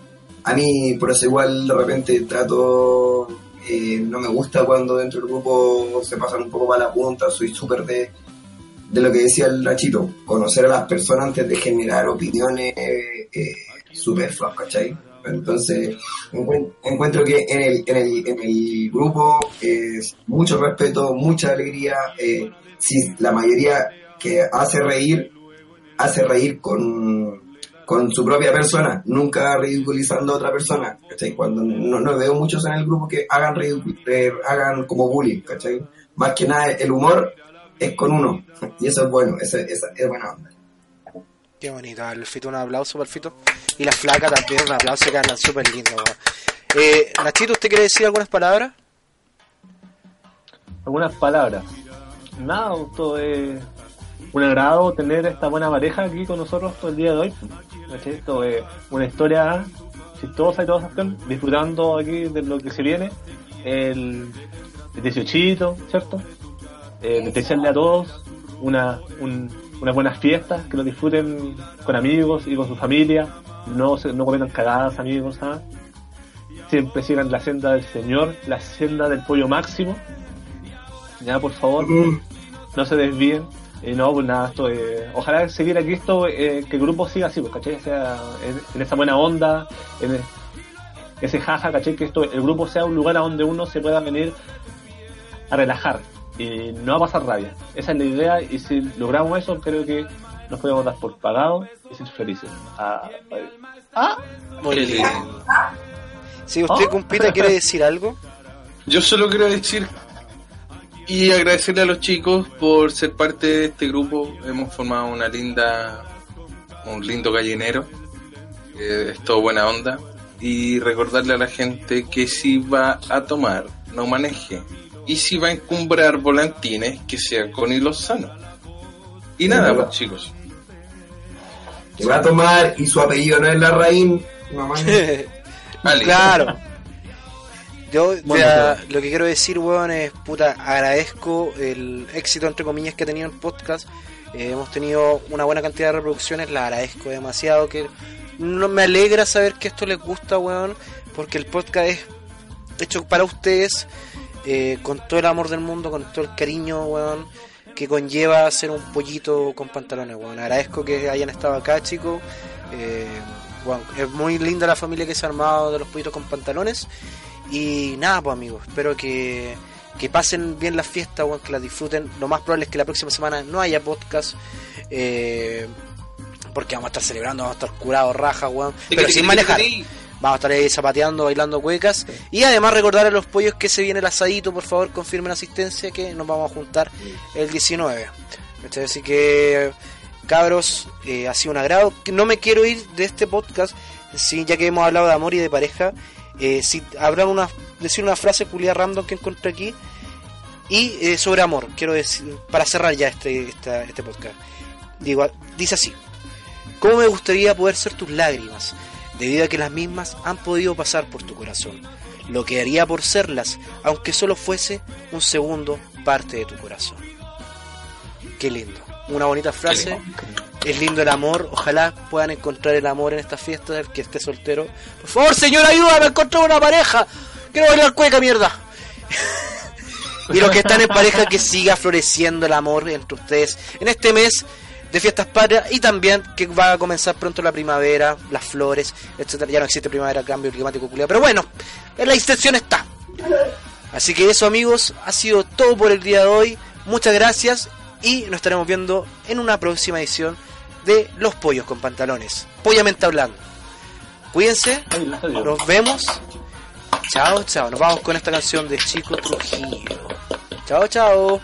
A mí, por eso igual de repente trato, eh, no me gusta cuando dentro del grupo se pasan un poco para la punta, soy súper de, de lo que decía el Nachito, conocer a las personas antes de generar opiniones eh, superfluas, ¿cachai? Entonces, encuent- encuentro que en el, en el, en el grupo es mucho respeto, mucha alegría, eh, si la mayoría que hace reír, hace reír con, con su propia persona, nunca ridiculizando a otra persona, ¿cachai? Cuando no, no veo muchos en el grupo que hagan eh, hagan como bullying, ¿cachai? Más que nada el humor es con uno, y eso es bueno, eso, eso es buena onda. Qué bonito, el Fito, un aplauso para Fito. Y la flaca también, un aplauso que andan súper lindo. Eh, Nachito, ¿usted quiere decir algunas palabras? algunas palabras. Nada, todo es un agrado tener esta buena pareja aquí con nosotros todo el día de hoy. Esto es una historia chistosa y toda esa cuestión, disfrutando aquí de lo que se viene. El, el 18, ¿cierto? Eh, desearle a todos una, un- unas buenas fiestas, que lo disfruten con amigos y con su familia. No, se, no cometan cagadas, amigos. ¿ah? Siempre sigan la senda del Señor, la senda del pollo máximo. Ya, por favor, no se desvíen. Y no, pues nada, esto, eh, ojalá seguir aquí esto, eh, que el grupo siga así, pues, ¿cachai? O sea, en, en esa buena onda, en el- ese jaja, ¿cachai? Que esto, el grupo sea un lugar a donde uno se pueda venir a relajar y no a pasar rabia. Esa es la idea y si logramos eso, creo que nos podemos dar por pagados y ser felices. Ah, ah, Muy Qué lindo. lindo. Si usted, Oh. compita, quiere decir algo. Yo solo quiero decir y agradecerle a los chicos por ser parte de este grupo. Hemos formado una linda, un lindo gallinero. Eh, es todo buena onda. y recordarle a la gente que si va a tomar, no maneje. Y si va a encumbrar volantines, que sea con hilos sanos. Y nada, pues, chicos. Que va a tomar y su apellido no es Larraín. Mames. Vale. Claro. Yo Bueno, ya, lo que quiero decir, weón, es puta, agradezco el éxito, entre comillas, que ha tenido el podcast. Eh, hemos tenido una buena cantidad de reproducciones, la agradezco demasiado. que no Me alegra saber que esto les gusta, weón, porque el podcast es hecho para ustedes, eh, con todo el amor del mundo, con todo el cariño, weón, que conlleva ser un pollito con pantalones, weón. Agradezco que hayan estado acá, chicos. Eh, weón, es muy linda la familia que se ha armado de los pollitos con pantalones. Y nada, pues amigos, espero que, que pasen bien las fiestas, weón, que las disfruten. Lo más probable es que la próxima semana no haya podcast. eh, porque vamos a estar celebrando, vamos a estar curados, rajas, weón. Pero sin manejar. Vamos a estar ahí zapateando, bailando cuecas. Y además recordar a los pollos que se viene el asadito, por favor, confirmen asistencia que nos vamos a juntar el 19. ¿Cachai? Así que, cabros, eh, ha sido un agrado. No me quiero ir de este podcast, sí, ya que hemos hablado de amor y de pareja. Eh, si habrá una, decir una frase culiada random que encontré aquí. Y eh, sobre amor, quiero decir, para cerrar ya este, esta- este podcast. Digo, dice así. ¿Cómo me gustaría poder ser tus lágrimas? Debido a que las mismas han podido pasar por tu corazón. Lo que haría por serlas, aunque solo fuese un segundo parte de tu corazón. Qué lindo. Una bonita frase. Es lindo el amor. Ojalá puedan encontrar el amor en estas fiestas. El que esté soltero. Por favor, señor, ayúdame a encontrar una pareja. Quiero bailar cueca, mierda. y los que están en pareja, que siga floreciendo el amor entre ustedes en este mes de fiestas patrias y también que va a comenzar pronto la primavera, las flores, etcétera. Ya no existe primavera, cambio climático, culiao, pero bueno, en la intención está. Así que eso, amigos, ha sido todo por el día de hoy. Muchas gracias y nos estaremos viendo en una próxima edición de Los Pollos con Pantalones. Pollamente hablando. Cuídense, nos vemos. Chao, chao. Nos vamos con esta canción de Chico Trujillo. Chao, chao.